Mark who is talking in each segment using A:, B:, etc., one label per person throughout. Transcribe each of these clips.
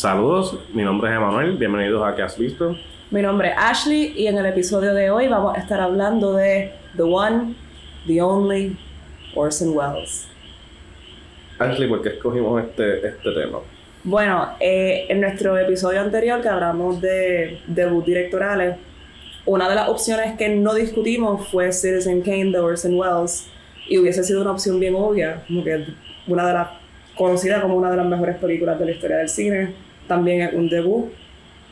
A: Saludos, mi nombre es Emanuel, bienvenidos a ¿Qué has visto?
B: Mi nombre es Ashley y en el episodio de hoy vamos a estar hablando de The One, The Only, Orson Welles.
A: Ashley, ¿por qué escogimos este, este tema?
B: Bueno, eh, en nuestro episodio anterior que hablamos de debut directorales, una de las opciones que no discutimos fue Citizen Kane de Orson Welles y hubiese sido una opción bien obvia, como que una de las conocida como una de las mejores películas de la historia del cine, también es un debut.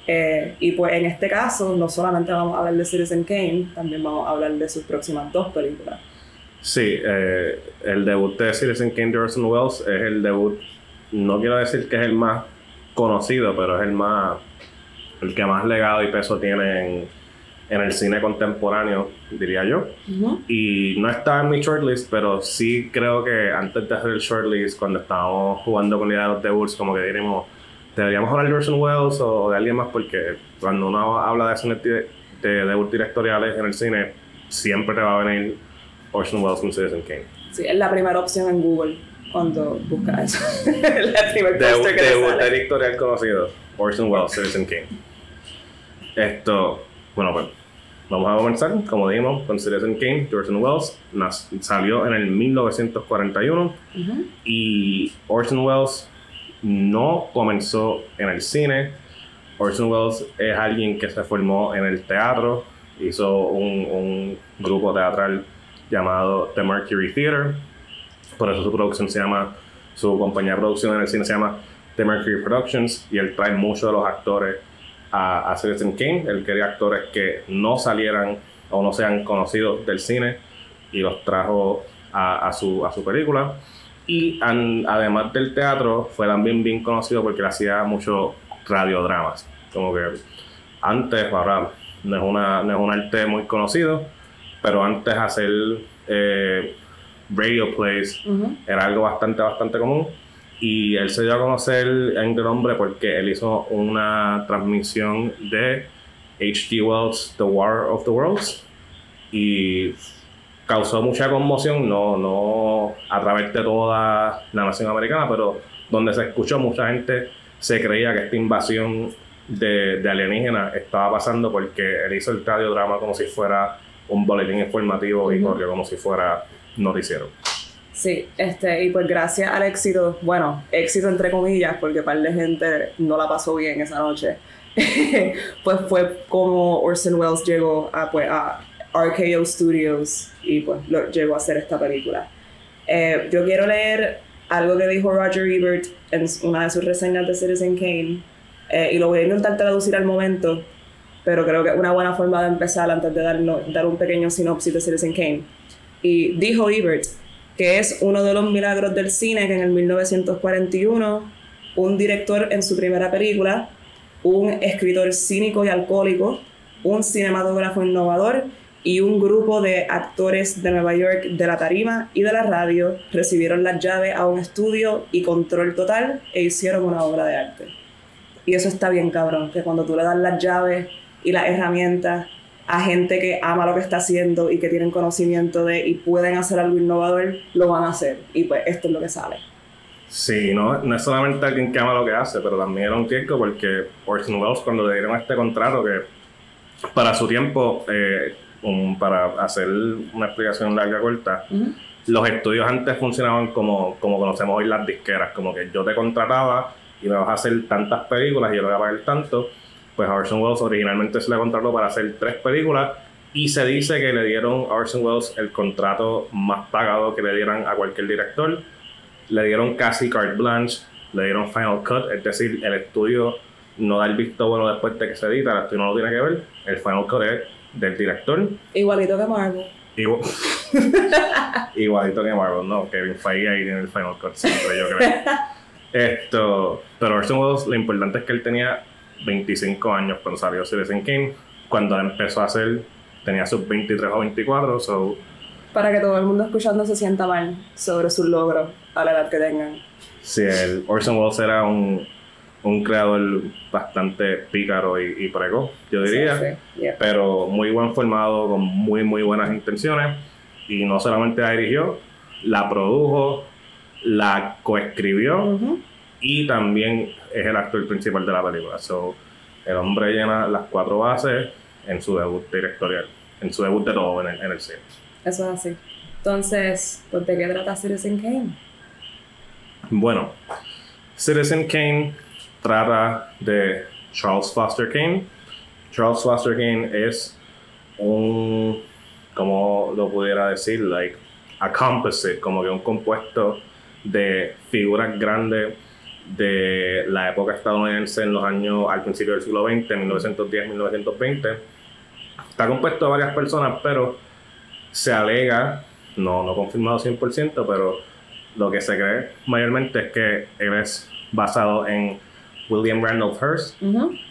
B: Eh, y pues en este caso, no solamente vamos a hablar de Citizen Kane, también vamos a hablar de sus próximas dos películas.
A: Sí, eh, el debut de Citizen Kane de Orson Welles es el debut, no quiero decir que es el más conocido, pero es el más, el que más legado y peso tiene en, en el cine contemporáneo, diría yo. Y no está en mi shortlist, pero sí creo que antes de hacer el shortlist, cuando estábamos jugando con la idea de los debuts, como que diríamos, deberíamos hablar de Orson Welles o de alguien más, porque cuando uno habla de, cine, de, de debuts directoriales en el cine, siempre te va a venir Orson Welles con Citizen Kane.
B: Sí, es la primera opción en Google cuando buscas eso. la
A: primer debut, debut directorial conocido, Orson Welles, Citizen Kane. Esto, bueno, pues Vamos a comenzar, como dijimos, con Citizen Kane, Orson Welles. salió en el 1941 y Orson Welles no comenzó en el cine. Orson Welles es alguien que se formó en el teatro, hizo un, un grupo teatral llamado The Mercury Theater, por eso su producción se llama, su compañía de producción en el cine se llama The Mercury Productions y él trae muchos de los actores a, a Citizen King. Él quería actores que no salieran o no sean conocidos del cine y los trajo a, a su, a su película. Y además del teatro, fue también bien conocido porque le hacía muchos radiodramas. Como que antes, ahora no es, una, no es un arte muy conocido, pero antes hacer eh, radio plays era algo bastante, bastante común. Y él se dio a conocer en el nombre porque él hizo una transmisión de H.G. Wells' The War of the Worlds y causó mucha conmoción, no, no a través de toda la nación americana, pero donde se escuchó mucha gente se creía que esta invasión de, de alienígenas estaba pasando porque él hizo el radiodrama como si fuera un boletín informativo y corrió como si fuera noticiero.
B: Sí, este, y pues gracias al éxito, bueno, éxito entre comillas, porque par de gente no la pasó bien esa noche, pues fue como Orson Welles llegó a, pues, a RKO Studios y pues lo, llegó a hacer esta película. Eh, yo quiero leer algo que dijo Roger Ebert en una de sus reseñas de Citizen Kane, eh, y lo voy a intentar traducir al momento, pero creo que es una buena forma de empezar antes de dar, dar un pequeño sinopsis de Citizen Kane. Y dijo Ebert, que es uno de los milagros del cine que en el 1941 un director en su primera película, un escritor cínico y alcohólico, un cinematógrafo innovador y un grupo de actores de Nueva York de la tarima y de la radio recibieron las llaves a un estudio y control total e hicieron una obra de arte. Y eso está bien cabrón, que cuando tú le das las llaves y las herramientas a gente que ama lo que está haciendo y que tienen conocimiento de y pueden hacer algo innovador, lo van a hacer. Y pues esto es lo que sale.
A: Sí, no, no es solamente alguien que ama lo que hace, pero también era un tiempo porque Orson Welles cuando le dieron este contrato que para su tiempo, eh, para hacer una explicación larga corta, los estudios antes funcionaban como, como conocemos hoy las disqueras, como que yo te contrataba y me vas a hacer tantas películas y yo le voy a pagar tanto. Pues Orson Welles originalmente se le contrató para hacer tres películas y se dice que le dieron a Orson Welles el contrato más pagado que le dieran a cualquier director. Le dieron casi carte blanche, le dieron final cut, es decir, el estudio no da el visto bueno después de que se edita, el estudio no lo tiene que ver, el final cut es del director.
B: Igualito que Marvel.
A: Igualito que Marvel, no, Kevin Feige ahí tiene el final cut siempre, yo creo. Esto, pero Orson Welles, lo importante es que él tenía 25 años cuando salió Citizen King. Cuando empezó a hacer, tenía sus 23 o 24. So,
B: Para que todo el mundo escuchando se sienta mal sobre sus logros a la edad que tengan.
A: Sí, el Orson Welles era un, un creador bastante pícaro y, y precoz, yo diría. Pero muy buen formado, con muy, muy buenas intenciones. Y no solamente la dirigió, la produjo, la coescribió y también es el actor principal de la película. So, el hombre llena las cuatro bases en su debut directorial, en su debut de todo en el, en el cine.
B: Eso es así. Entonces, pues, ¿de qué trata Citizen Kane?
A: Bueno, Citizen Kane trata de Charles Foster Kane. Charles Foster Kane es un, como lo pudiera decir, like a composite, como que un compuesto de figuras grandes de la época estadounidense en los años al principio del siglo XX, 1910-1920. Está compuesto de varias personas, pero se alega, no, no confirmado 100%, pero lo que se cree mayormente es que es basado en William Randolph Hearst,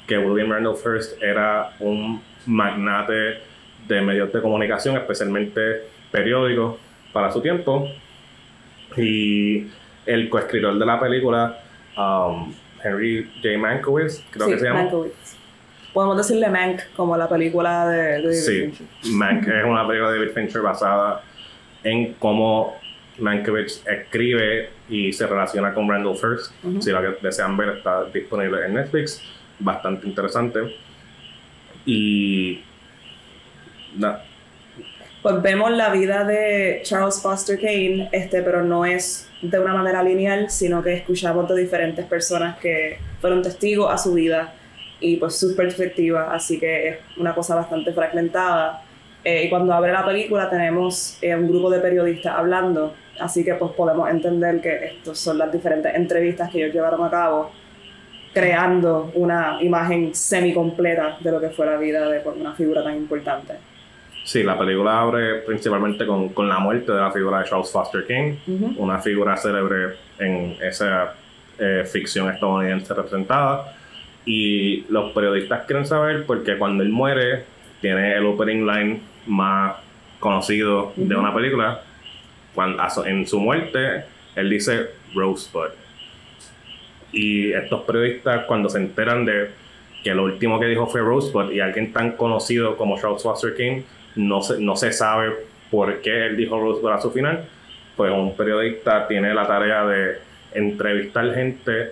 A: que William Randolph Hearst era un magnate de medios de comunicación, especialmente periódicos, para su tiempo. Y el coescritor de la película, um, Henry J. Mankiewicz, creo que se llama.
B: Mankiewicz. Podemos decirle Mank, como la película de, de David
A: Sí,
B: Fincher.
A: Mank es una película de David Fincher basada en cómo Mankiewicz escribe y se relaciona con Randall Hearst. Si la que desean ver está disponible en Netflix, bastante interesante. Y na-
B: Pues vemos la vida de Charles Foster Kane, este, pero no es de una manera lineal, sino que escuchamos de diferentes personas que fueron testigos a su vida y pues sus perspectivas, así que es una cosa bastante fragmentada. Eh, y cuando abre la película tenemos eh, un grupo de periodistas hablando, así que pues podemos entender que estas son las diferentes entrevistas que ellos llevaron a cabo, creando una imagen semi completa de lo que fue la vida de pues, una figura tan importante.
A: sí, la película abre principalmente con, con la muerte de la figura de Charles Foster King,
B: Ujú.
A: una figura célebre en esa eh, ficción estadounidense representada. Y los periodistas quieren saber porque cuando él muere, tiene el opening line más conocido de
B: Ujú.
A: una película. Cuando, en su muerte, él dice Rosebud. Y estos periodistas, cuando se enteran de que lo último que dijo fue Rosebud y alguien tan conocido como Charles Foster King no se, no se sabe por qué él dijo Rosebud a su final, pues un periodista tiene la tarea de entrevistar gente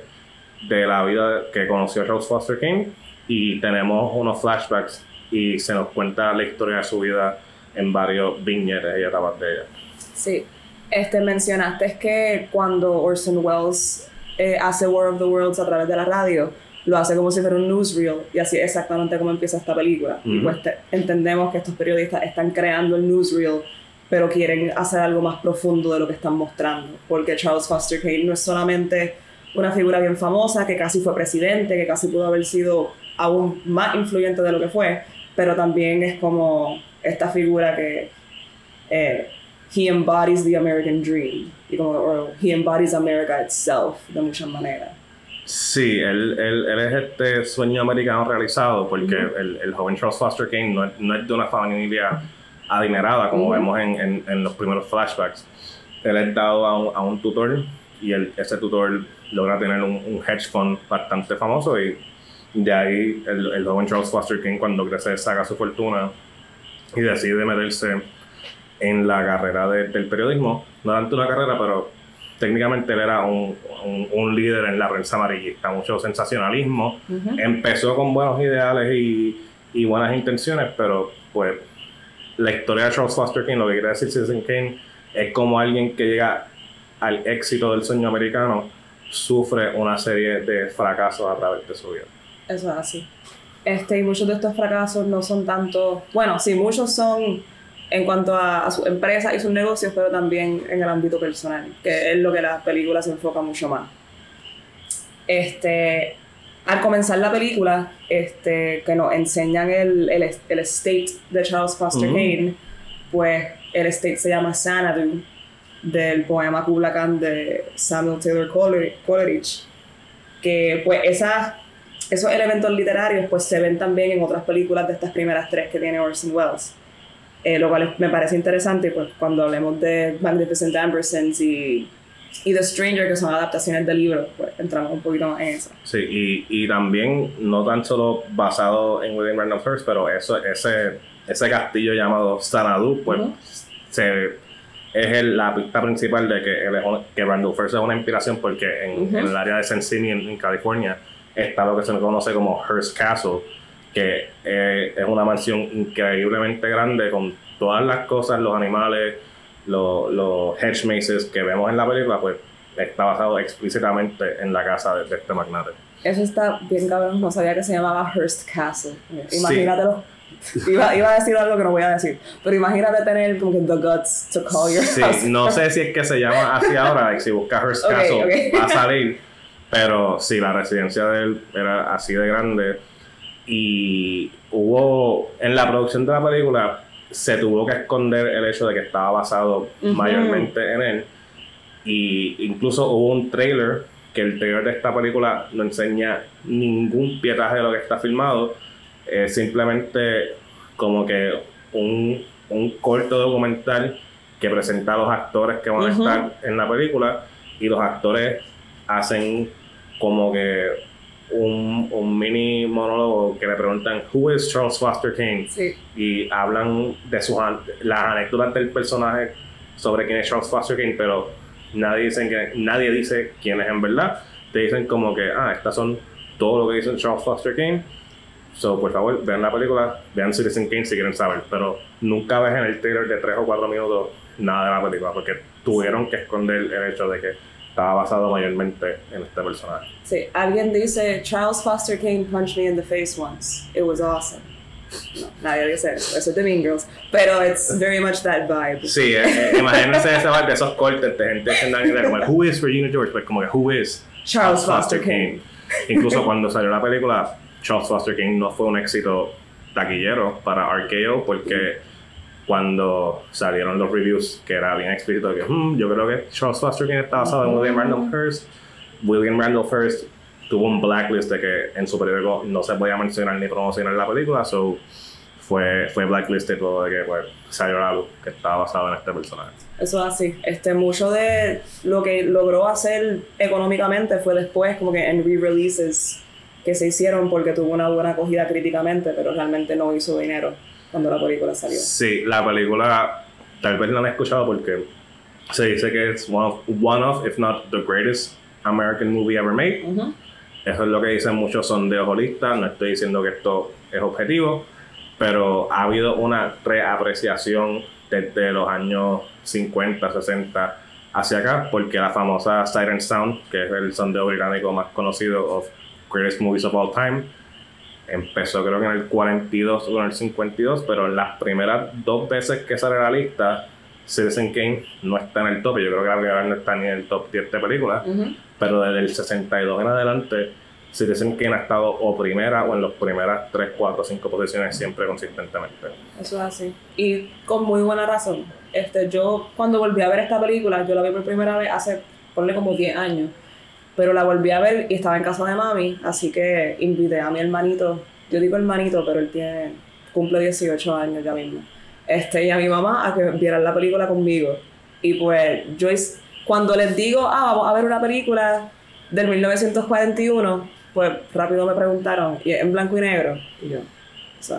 A: de la vida que conoció Charles Foster King y tenemos unos flashbacks y se nos cuenta la historia de su vida en varios viñetes y etapas de ella.
B: Sí. Este, mencionaste que cuando Orson Welles eh, hace War of the Worlds a través de la radio, lo hace como si fuera un newsreel y así es exactamente como empieza esta película. Y
A: Ujú.
B: pues te- entendemos que estos periodistas están creando el newsreel, pero quieren hacer algo más profundo de lo que están mostrando, porque Charles Foster Kane no es solamente una figura bien famosa, que casi fue presidente, que casi pudo haber sido aún más influyente de lo que fue, pero también es como esta figura que eh, he embodies the American dream, y como, or he embodies America itself de muchas maneras.
A: Sí, él, él, él es este sueño americano realizado porque
B: Ujú.
A: el, el joven Charles Foster King no, no es de una familia adinerada como
B: Ujú.
A: vemos en, en, en los primeros flashbacks. Él es dado a un, a un tutor y ese tutor logra tener un, un hedge fund bastante famoso y de ahí el, el joven Charles Foster King cuando crece saca su fortuna y decide meterse en la carrera de- del periodismo. No tanto una carrera, pero técnicamente él era un, un- un líder en la prensa amarillista, mucho sensacionalismo. Empezó con buenos ideales y, y buenas intenciones, pero pues la historia de Charles Foster King, lo que quiere decir Citizen Kane, es como alguien que llega al éxito del sueño americano, sufre una serie de fracasos a través de su vida.
B: Eso es así. Este, y muchos de estos fracasos no son tanto, bueno, sí, muchos son en cuanto a, a su empresa y sus negocios, pero también en el ámbito personal, que es lo que la película se enfoca mucho más. Este, al comenzar la película, este, que nos enseñan el, el, el estate de Charles Foster. Kane, pues el estate se llama Xanadu, del poema Kubla Khan de Samuel Taylor Coler- Coleridge, que pues esas esos elementos literarios pues se ven también en otras películas de estas primeras tres que tiene Orson Welles. Eh, lo cual es- me parece interesante pues cuando hablemos de Magnificent Ambersons y, y The Stranger, que son adaptaciones de libros, pues entramos un poquito más en eso.
A: Sí, y, y también no tan solo basado en William Randolph Hearst, pero eso, ese, ese castillo llamado Sanadu, pues
B: Ujú.
A: se es el- la pista principal de que, un- que Randall First es una inspiración porque en,
B: Ujú.
A: en el área de San Simi, en, en California, está lo que se conoce como Hearst Castle, que eh, es una mansión increíblemente grande con todas las cosas, los animales, los, los hedge mazes que vemos en la película, pues está basado explícitamente en la casa de, de este magnate.
B: Eso está bien cabrón, no sabía que se llamaba Hearst Castle.
A: Sí.
B: Imagínatelo. Iba, iba a decir algo que no voy a decir, pero imagínate tener como que the guts to call your
A: Sí,
B: house.
A: no sé si es que se llama así ahora, si buscas Hearst Castle va a salir, pero sí, la residencia de él era así de grande y hubo, en la producción de la película, se tuvo que esconder el hecho de que estaba basado mayormente en él. Y incluso hubo un trailer que el trailer de esta película no enseña ningún pietaje de lo que está filmado, es simplemente como que un, un corto documental que presenta a los actores que van a estar en la película y los actores hacen como que un, un mini monólogo que le preguntan Who is Charles Foster Kane?
B: Sí,
A: y hablan de sus las anécdotas del personaje sobre quién es Charles Foster Kane, pero nadie dice que nadie dice quién es en verdad. Te dicen como que ah, estas son todo lo que dicen Charles Foster Kane. So, por favor, vean la película, vean Citizen Kane si quieren saber, pero nunca ves en el trailer de 3 o 4 minutos nada de la película, porque tuvieron que esconder el hecho de que estaba basado mayormente en este personaje.
B: sí. Alguien dice, Charles Foster Kane punched me in the face once. It was awesome. No, nadie dice eso. Eso es de Mean Girls. Pero it's very much that vibe.
A: Sí, eh, eh, imagínense ese vibe de esos cortes de gente inglés como Who is Regina George? Pues como que Who is
B: Charles Foster Kane.
A: Incluso cuando salió la película, Charles Foster Kane no fue un éxito taquillero para RKO porque cuando salieron los reviews que era bien explícito que "Hmm, yo creo que Charles Foster está basado en William Randolph Hearst. William Randolph Hearst tuvo un blacklist de que en su periódico no se podía mencionar ni promocionar la película, so fue, fue blacklisted luego de que pues, salió la luz que estaba basado en este personaje.
B: Eso es así. Este, mucho de lo que logró hacer económicamente fue después, como que en re-releases que se hicieron porque tuvo una buena acogida críticamente, pero realmente no hizo dinero cuando la película salió.
A: Sí, la película tal vez no la he escuchado porque se dice que es one of, one of, if not the greatest American movie ever made.
B: Ujú.
A: Eso es lo que dicen muchos sondeos holistas. No estoy diciendo que esto es objetivo, pero ha habido una reapreciación desde los años 50, 60 hacia acá, porque la famosa Siren Sound, que es el sondeo británico más conocido of Greatest Movies of All Time, empezó creo que en el 42 o en el 52, pero en las primeras dos veces que sale la lista, Citizen Kane no está en el top. Yo creo que la primera vez no está ni en el top 10 de películas
B: Ujú.
A: pero desde el 62 en adelante, Citizen Kane ha estado o primera o en las primeras 3, 4, 5 posiciones siempre consistentemente.
B: Eso es así. Y con muy buena razón. Este, yo cuando volví a ver esta película, yo la vi por primera vez hace, ponle como 10 años. Pero la volví a ver y estaba en casa de mami, así que invité a mi hermanito. Yo digo hermanito, pero él tiene, cumple 18 años ya mismo. Este, y a mi mamá a que vieran la película conmigo. Y pues yo cuando les digo, ah, vamos a ver una película del 1941, pues rápido me preguntaron, ¿y en blanco y negro? Y yo,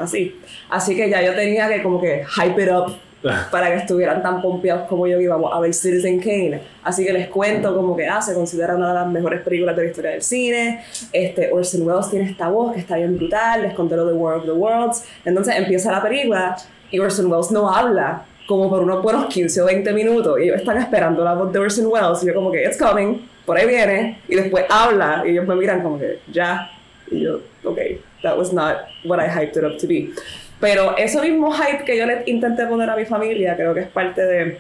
B: así. Así que ya yo tenía que como que hype it up para que estuvieran tan pompeados como yo que íbamos a ver Citizen Kane. Así que les cuento como que ah, se considera una de las mejores películas de la historia del cine. Este, Orson Welles tiene esta voz que está bien brutal, les conté lo de War of the Worlds. Entonces empieza la película y Orson Welles no habla como por unos buenos 15 o 20 minutos y ellos están esperando la voz de Orson Welles y yo como que it's coming, por ahí viene y después habla y ellos me miran como que ya y yo ok, that was not what I hyped it up to be. Pero eso mismo hype que yo le intenté poner a mi familia, creo que es parte de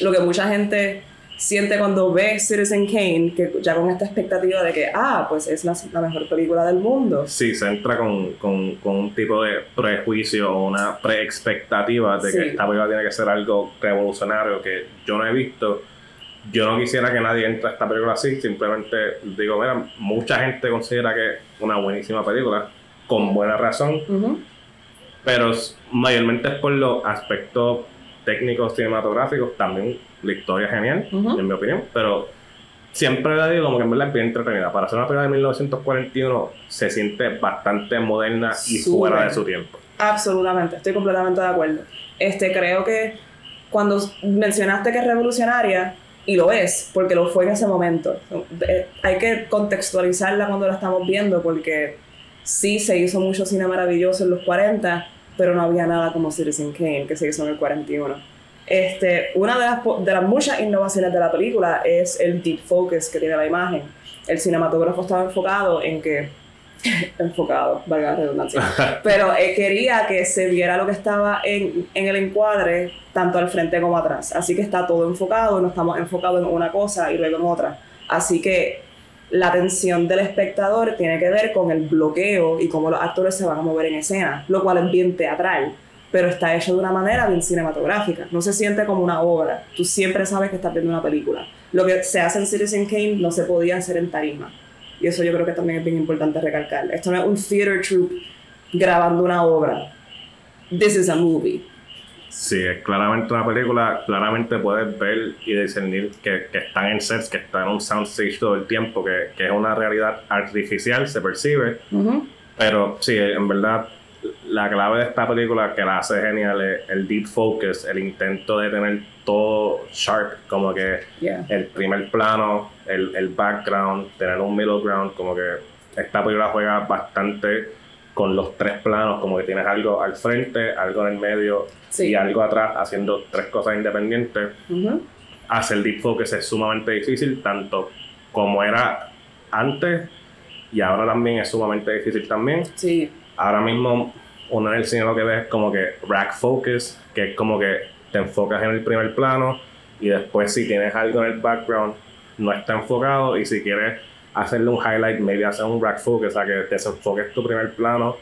B: lo que mucha gente siente cuando ve Citizen Kane, que ya con esta expectativa de que, ah, pues es la, la mejor película del mundo.
A: Sí, se entra con, con, con un tipo de prejuicio o una pre-expectativa de que
B: Sí.
A: esta película tiene que ser algo revolucionario que yo no he visto. Yo no quisiera que nadie entre a esta película así, simplemente digo, mira, mucha gente considera que es una buenísima película, con buena razón,
B: Ujú.
A: Pero mayormente es por los aspectos técnicos cinematográficos, también la historia genial,
B: Ujú.
A: en mi opinión, pero siempre le digo como que en verdad es bien entretenida. Para ser una película de 1941 se siente bastante moderna y
B: Súper.
A: fuera de su tiempo.
B: Absolutamente, estoy completamente de acuerdo. Este, creo que cuando mencionaste que es revolucionaria, y lo es, porque lo fue en ese momento. Eh, hay que contextualizarla cuando la estamos viendo, porque sí se hizo mucho cine maravilloso en los 40, pero no había nada como Citizen Kane, que se hizo en el 41. Este, una de las, de las muchas innovaciones de la película es el deep focus que tiene la imagen. El cinematógrafo estaba enfocado en que enfocado, valga la redundancia. Pero eh, quería que se viera lo que estaba en, en, el encuadre, tanto al frente como atrás. Así que está todo enfocado, no estamos enfocados en una cosa y luego en otra. Así que la atención del espectador tiene que ver con el bloqueo y cómo los actores se van a mover en escena, lo cual es bien teatral, pero está hecho de una manera bien cinematográfica. No se siente como una obra. Tú siempre sabes que estás viendo una película. Lo que se hace en Citizen Kane no se podía hacer en tarima. Y eso yo creo que también es bien importante recalcar. Esto no es un theater troupe grabando una obra. This is a movie.
A: Sí, es claramente una película. Claramente puedes ver y discernir que, que están en sets, que están en un soundstage todo el tiempo, que, que es una realidad artificial, se percibe. Pero sí, en verdad, la clave de esta película que la hace genial es el deep focus, el intento de tener todo sharp, como que el primer plano, el, el, background, tener un middle ground, como que esta película juega bastante con los tres planos, como que tienes algo al frente, algo en el medio y algo atrás, haciendo tres cosas independientes. Hacer deep focus es sumamente difícil, tanto como era antes y ahora también es sumamente difícil también.
B: Sí
A: ahora mismo uno en el cine lo que ve es como que rack focus, que es como que te enfocas en el primer plano y después si tienes algo en el background no está enfocado y si quieres hacerle un highlight, maybe hacer un rack focus, o sea que desenfoques tu primer plano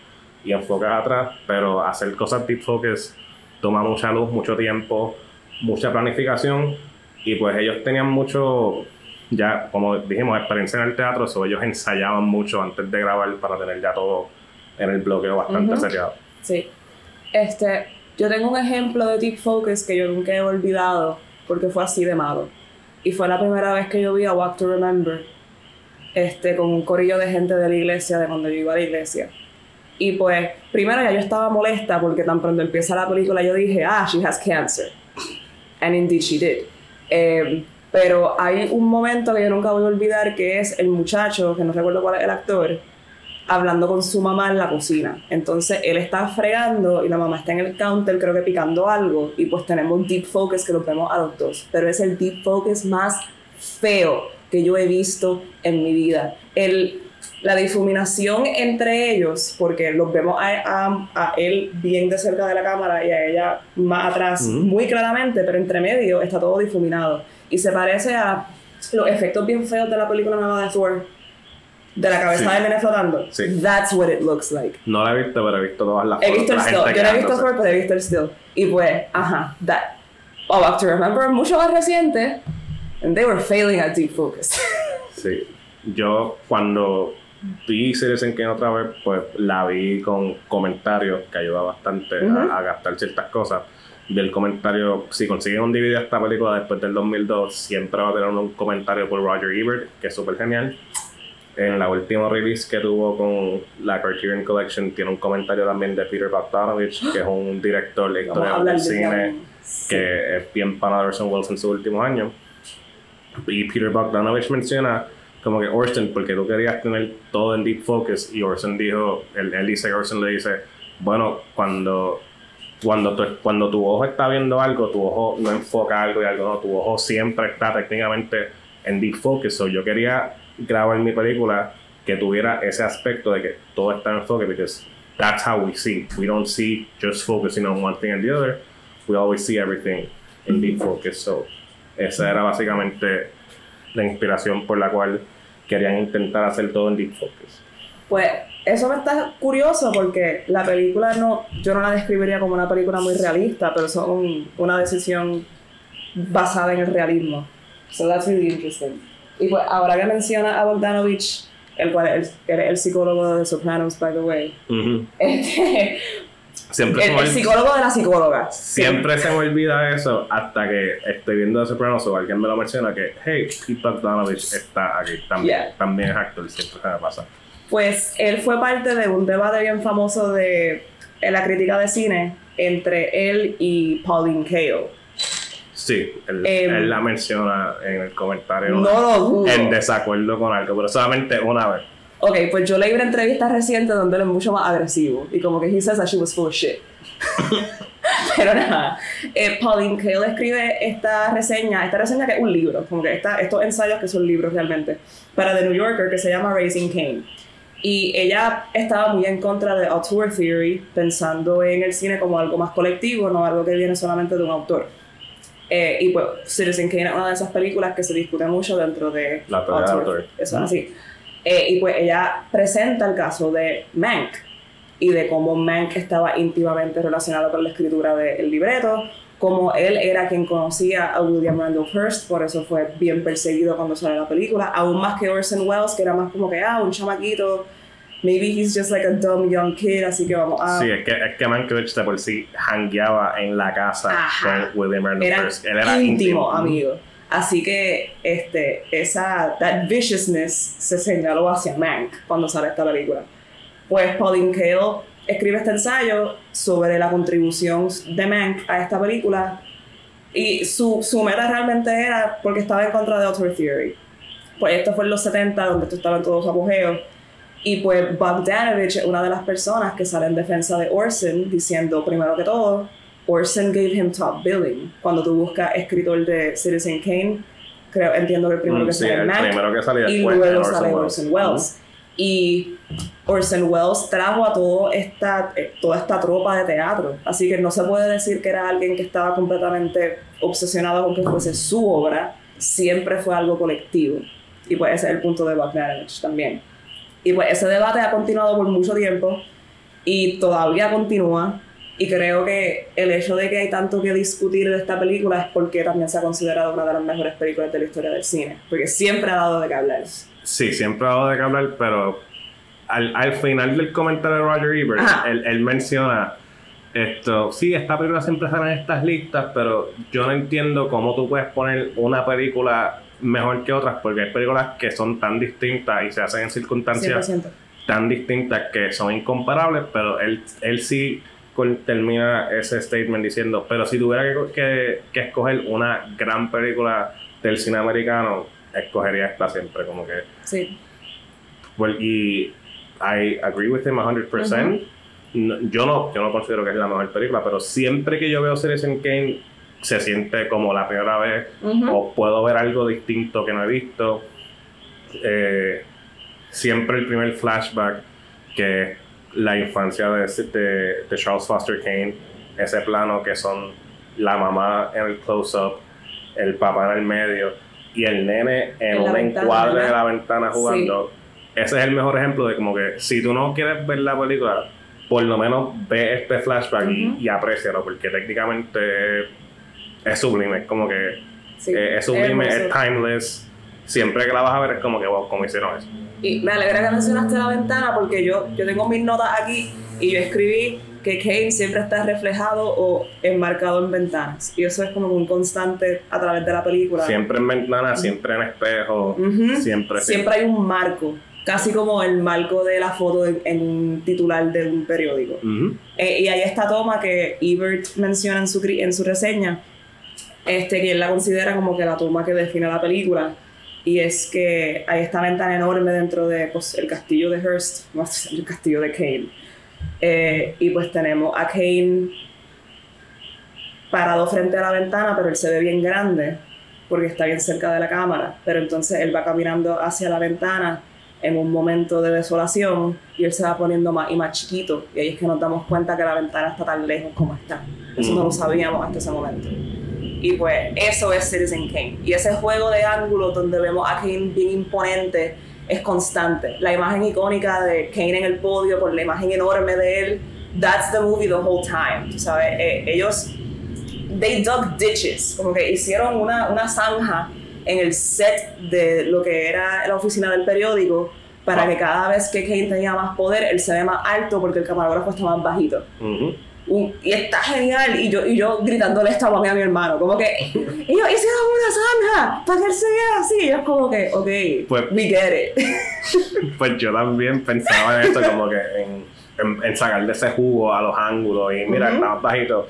A: y enfocas atrás, pero hacer cosas deep focus toma mucha luz, mucho tiempo, mucha planificación y pues ellos tenían mucho, ya como dijimos, experiencia en el teatro, so ellos ensayaban mucho antes de grabar para tener ya todo en el bloqueo bastante seriado.
B: Sí. Este, yo tengo un ejemplo de Deep Focus que yo nunca he olvidado porque fue así de malo. Y fue la primera vez que yo vi a Walk to Remember este, con un corillo de gente de la iglesia, de cuando yo iba a la iglesia. Y pues, primero ya yo estaba molesta porque tan pronto empieza la película yo dije, ah, she has cancer. And indeed she did. Em, pero hay un momento que yo nunca voy a olvidar que es el muchacho, que no recuerdo cuál es el actor, hablando con su mamá en la cocina. Entonces él está fregando y la mamá está en el counter, creo que picando algo, y pues tenemos deep focus que lo vemos a los dos. Pero es el deep focus más feo que yo he visto en mi vida. El, la difuminación entre ellos, porque los vemos a, a, él bien de cerca de la cámara y a ella más atrás, muy claramente, pero entre medio está todo difuminado. Y se parece a los efectos bien feos de la película nueva de Thor de la cabeza de nene flotando. Sí. That's what it looks like.
A: No la he visto, pero he visto todas las
B: He visto el still. Yo no he visto Thor, pero he visto el still. Y pues, ajá, that. Oh, back to remember, mucho más reciente. And they were failing at deep focus.
A: sí. Yo, cuando vi Citizen Kane otra vez, pues la vi con comentarios que ayuda bastante a, a, gastar ciertas cosas. Y el comentario, si consiguen un DVD de esta película después del 2002, siempre va a tener un comentario por Roger Ebert, que es súper genial en la última release que tuvo con la Criterion Collection tiene un comentario también de Peter Bogdanovich, que es un director editorial del cine que es bien pana de Orson Welles en sus últimos años. Y Peter Bogdanovich menciona como que Orson, porque tú querías tener todo en deep focus, y Orson dijo, él, él dice, Orson le dice, bueno, cuando cuando tu, cuando tu ojo está viendo algo, tu ojo no enfoca algo y algo no, tu ojo siempre está técnicamente en deep focus. So yo quería grabar mi película que tuviera ese aspecto de que todo está en enfoque, because that's how we see. We don't see just focusing on one thing and the other. We always see everything in deep focus. So, esa era básicamente la inspiración por la cual querían intentar hacer todo en deep focus.
B: Pues eso me está curioso porque la película no, yo no la describiría como una película muy realista, pero son una decisión basada en el realismo. So that's really interesting. Y pues ahora que menciona a Bogdanovich, el cual es el, psicólogo de Sopranos, by the way. este,
A: Siempre
B: el, psicólogo de la psicóloga.
A: Siempre se me olvida eso hasta que estoy viendo The Sopranos o alguien me lo menciona que, hey, Pete Bogdanovich está aquí. También, también es actor, siempre se me pasa.
B: Pues él fue parte de un debate bien famoso de en la crítica de cine entre él y Pauline Kael
A: Sí, él,
B: Em,
A: él la menciona en el comentario.
B: No lo dudo.
A: En desacuerdo con algo, pero solamente una vez.
B: Ok, pues yo leí una entrevista reciente donde él es mucho más agresivo y como que he says that she was full of shit. Pero nada, eh, Pauline Kael escribe esta reseña, esta reseña que es un libro, como que esta, estos ensayos que son libros realmente, para The New Yorker que se llama Raising Kane. Y ella estaba muy en contra de auteur theory, pensando en el cine como algo más colectivo, no algo que viene solamente de un autor. Eh, y pues Citizen Kane es una de esas películas que se discute mucho dentro de
A: La del autor.
B: Eso es así. Eh, y pues ella presenta el caso de Mank y de cómo Mank estaba íntimamente relacionado con la escritura del libreto, como él era quien conocía a William Randolph Hearst, por eso fue bien perseguido cuando salió la película, aún más que Orson Welles, que era más como que, ah, un chamaquito, maybe he's just like a dumb young kid, así que vamos a...
A: Sí, es que, es que Mankiewicz de por sí hangueaba en la casa
B: Ajá.
A: con William Randolph Hearst. Él era
B: íntimo,
A: íntimo.
B: amigo. Así que este, esa that viciousness se señaló hacia Mank cuando sale esta película. Pues Pauline Kael escribe este ensayo sobre la contribución de Mank a esta película y su, su meta realmente era porque estaba en contra de Author Theory. Pues esto fue en los 70 donde esto estaba en todo su apogeo y pues Bogdanovich es una de las personas que sale en defensa de Orson diciendo primero que todo Orson gave him top billing. Cuando tú buscas escritor de Citizen Kane, creo, entiendo que el primero
A: Mm,
B: que
A: sí,
B: sale es Mank,
A: primero que sale
B: y luego sale
A: Orson. Welles.
B: Y Orson Welles trajo a todo esta, eh, toda esta tropa de teatro. Así que no se puede decir que era alguien que estaba completamente obsesionado con que fuese su obra. Siempre fue algo colectivo. Y pues ese es el punto de Bogdanovich también. Y pues ese debate ha continuado por mucho tiempo y todavía continúa. Y creo que el hecho de que hay tanto que discutir de esta película es porque también se ha considerado una de las mejores películas de la historia del cine. Porque siempre ha dado de qué hablar.
A: Sí, siempre ha dado de qué hablar, pero al, al final del comentario de Roger Ebert, él, él menciona esto, sí, esta película siempre sale en estas listas, pero yo no entiendo cómo tú puedes poner una película mejor que otras, porque hay películas que son tan distintas y se hacen en circunstancias
B: 100%.
A: tan distintas que son incomparables, pero él, él sí termina ese statement diciendo, pero si tuviera que, que, que escoger una gran película del cine americano, escogería esta siempre, como que...
B: Sí.
A: Well, y I agree with him 100%. No- yo, no, yo no considero que es la mejor película, pero siempre que yo veo Citizen Kane se siente como la primera vez o puedo ver algo distinto que no he visto. Eh, siempre el primer flashback que la infancia de, de, de Charles Foster Kane, ese plano que son la mamá en el close-up, el papá en el medio y el nene en, un encuadre de la ventana jugando. Ese es el mejor ejemplo de como que si tú no quieres ver la película, por lo menos ve este flashback y- y, aprecialo, porque técnicamente es sublime, como que
B: Sí.
A: es sublime, es timeless. Siempre que la vas a ver es como que, wow, ¿cómo hicieron eso?
B: Y me alegra que mencionaste la ventana porque yo, yo tengo mis notas aquí y yo escribí que Kane siempre está reflejado o enmarcado en ventanas. Y eso es como un constante a través de la película.
A: Siempre en ventana, siempre en espejo, siempre.
B: Siempre hay un marco, casi como el marco de la foto en, en un titular de un periódico. Eh, y hay esta toma que Ebert menciona en su, en su reseña, este, que él la considera como que la toma que define la película. Y es que hay esta ventana enorme dentro de pues, el castillo de Hearst, no, el castillo de Kane. Eh, y pues tenemos a Kane parado frente a la ventana, pero él se ve bien grande porque está bien cerca de la cámara. Pero entonces él va caminando hacia la ventana en un momento de desolación y él se va poniendo más y más chiquito. Y ahí es que nos damos cuenta que la ventana está tan lejos como está. Eso no lo sabíamos hasta ese momento. Y pues eso es Citizen Kane. Y ese juego de ángulos donde vemos a Kane bien imponente es constante. La imagen icónica de Kane en el podio con la imagen enorme de él, that's the movie the whole time. Tú sabes, Eh, ellos, they dug ditches, como que hicieron una, una zanja en el set de lo que era la oficina del periódico para
A: Ah.
B: que cada vez que Kane tenía más poder, él se ve más alto porque el camarógrafo está más bajito.
A: Ujú.
B: Y está genial. Y yo, y yo gritándole esta mami a mi hermano, como que ellos hicieron una zanja para que él se vea así. Y yo, como que, ok,
A: Pues-
B: we get it.
A: Pues yo también pensaba en esto, como que en, en, en sacarle ese jugo a los ángulos y mira, está más bajito.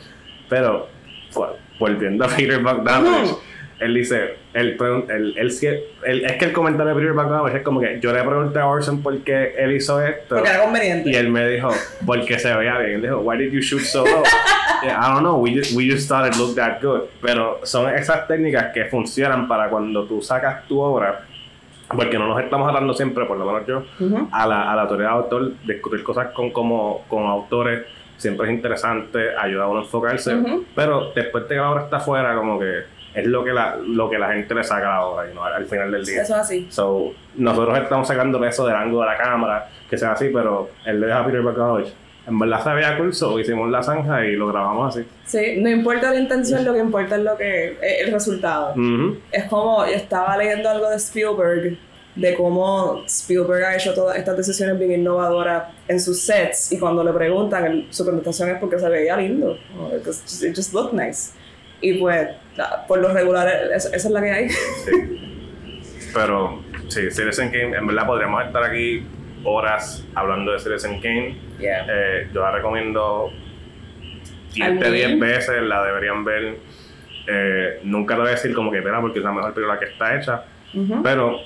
A: Pero, pues, volviendo a Peter Bogdanovich, él dice, él, él, él es que el comentario de Peter Bogdanovich es como que yo le pregunté a Orson por qué él hizo esto.
B: Porque era conveniente.
A: Y él me dijo, porque se veía bien. Él dijo, why did you shoot so low? Yeah, I don't know, we just, we just thought it looked that good. Pero son esas técnicas que funcionan para cuando tú sacas tu obra, porque no nos estamos hablando siempre, por lo menos yo, a la, a la teoría de autor, discutir cosas con, como, con autores siempre es interesante, ayuda a uno a enfocarse, pero después de que la obra está afuera, como que es lo que la, lo que la gente le saca a la obra, y no al, al final del día.
B: Eso es así.
A: So, nosotros estamos sacando eso del ángulo de la cámara, que sea así, pero él le deja a Peter Bogdanovich. En verdad se veía cool, so hicimos la zanja y lo grabamos así.
B: Sí, no importa la intención, lo que importa es lo que es el resultado.
A: Ujú.
B: Es como, estaba leyendo algo de Spielberg, de cómo Spielberg ha hecho todas estas decisiones bien innovadoras en sus sets, y cuando le preguntan, el- su contestación es porque se veía lindo. Oh, It just, it just looked nice. Y pues, por lo regular, esa es la que hay.
A: Sí. Pero, sí, Citizen Kane, en verdad podríamos estar aquí horas hablando de Citizen Kane.
B: Yeah.
A: Eh, yo la recomiendo
B: Al
A: 10 de 10
B: mil.
A: veces, la deberían ver. Eh, nunca lo voy a decir como que pena porque es la mejor película que está hecha, pero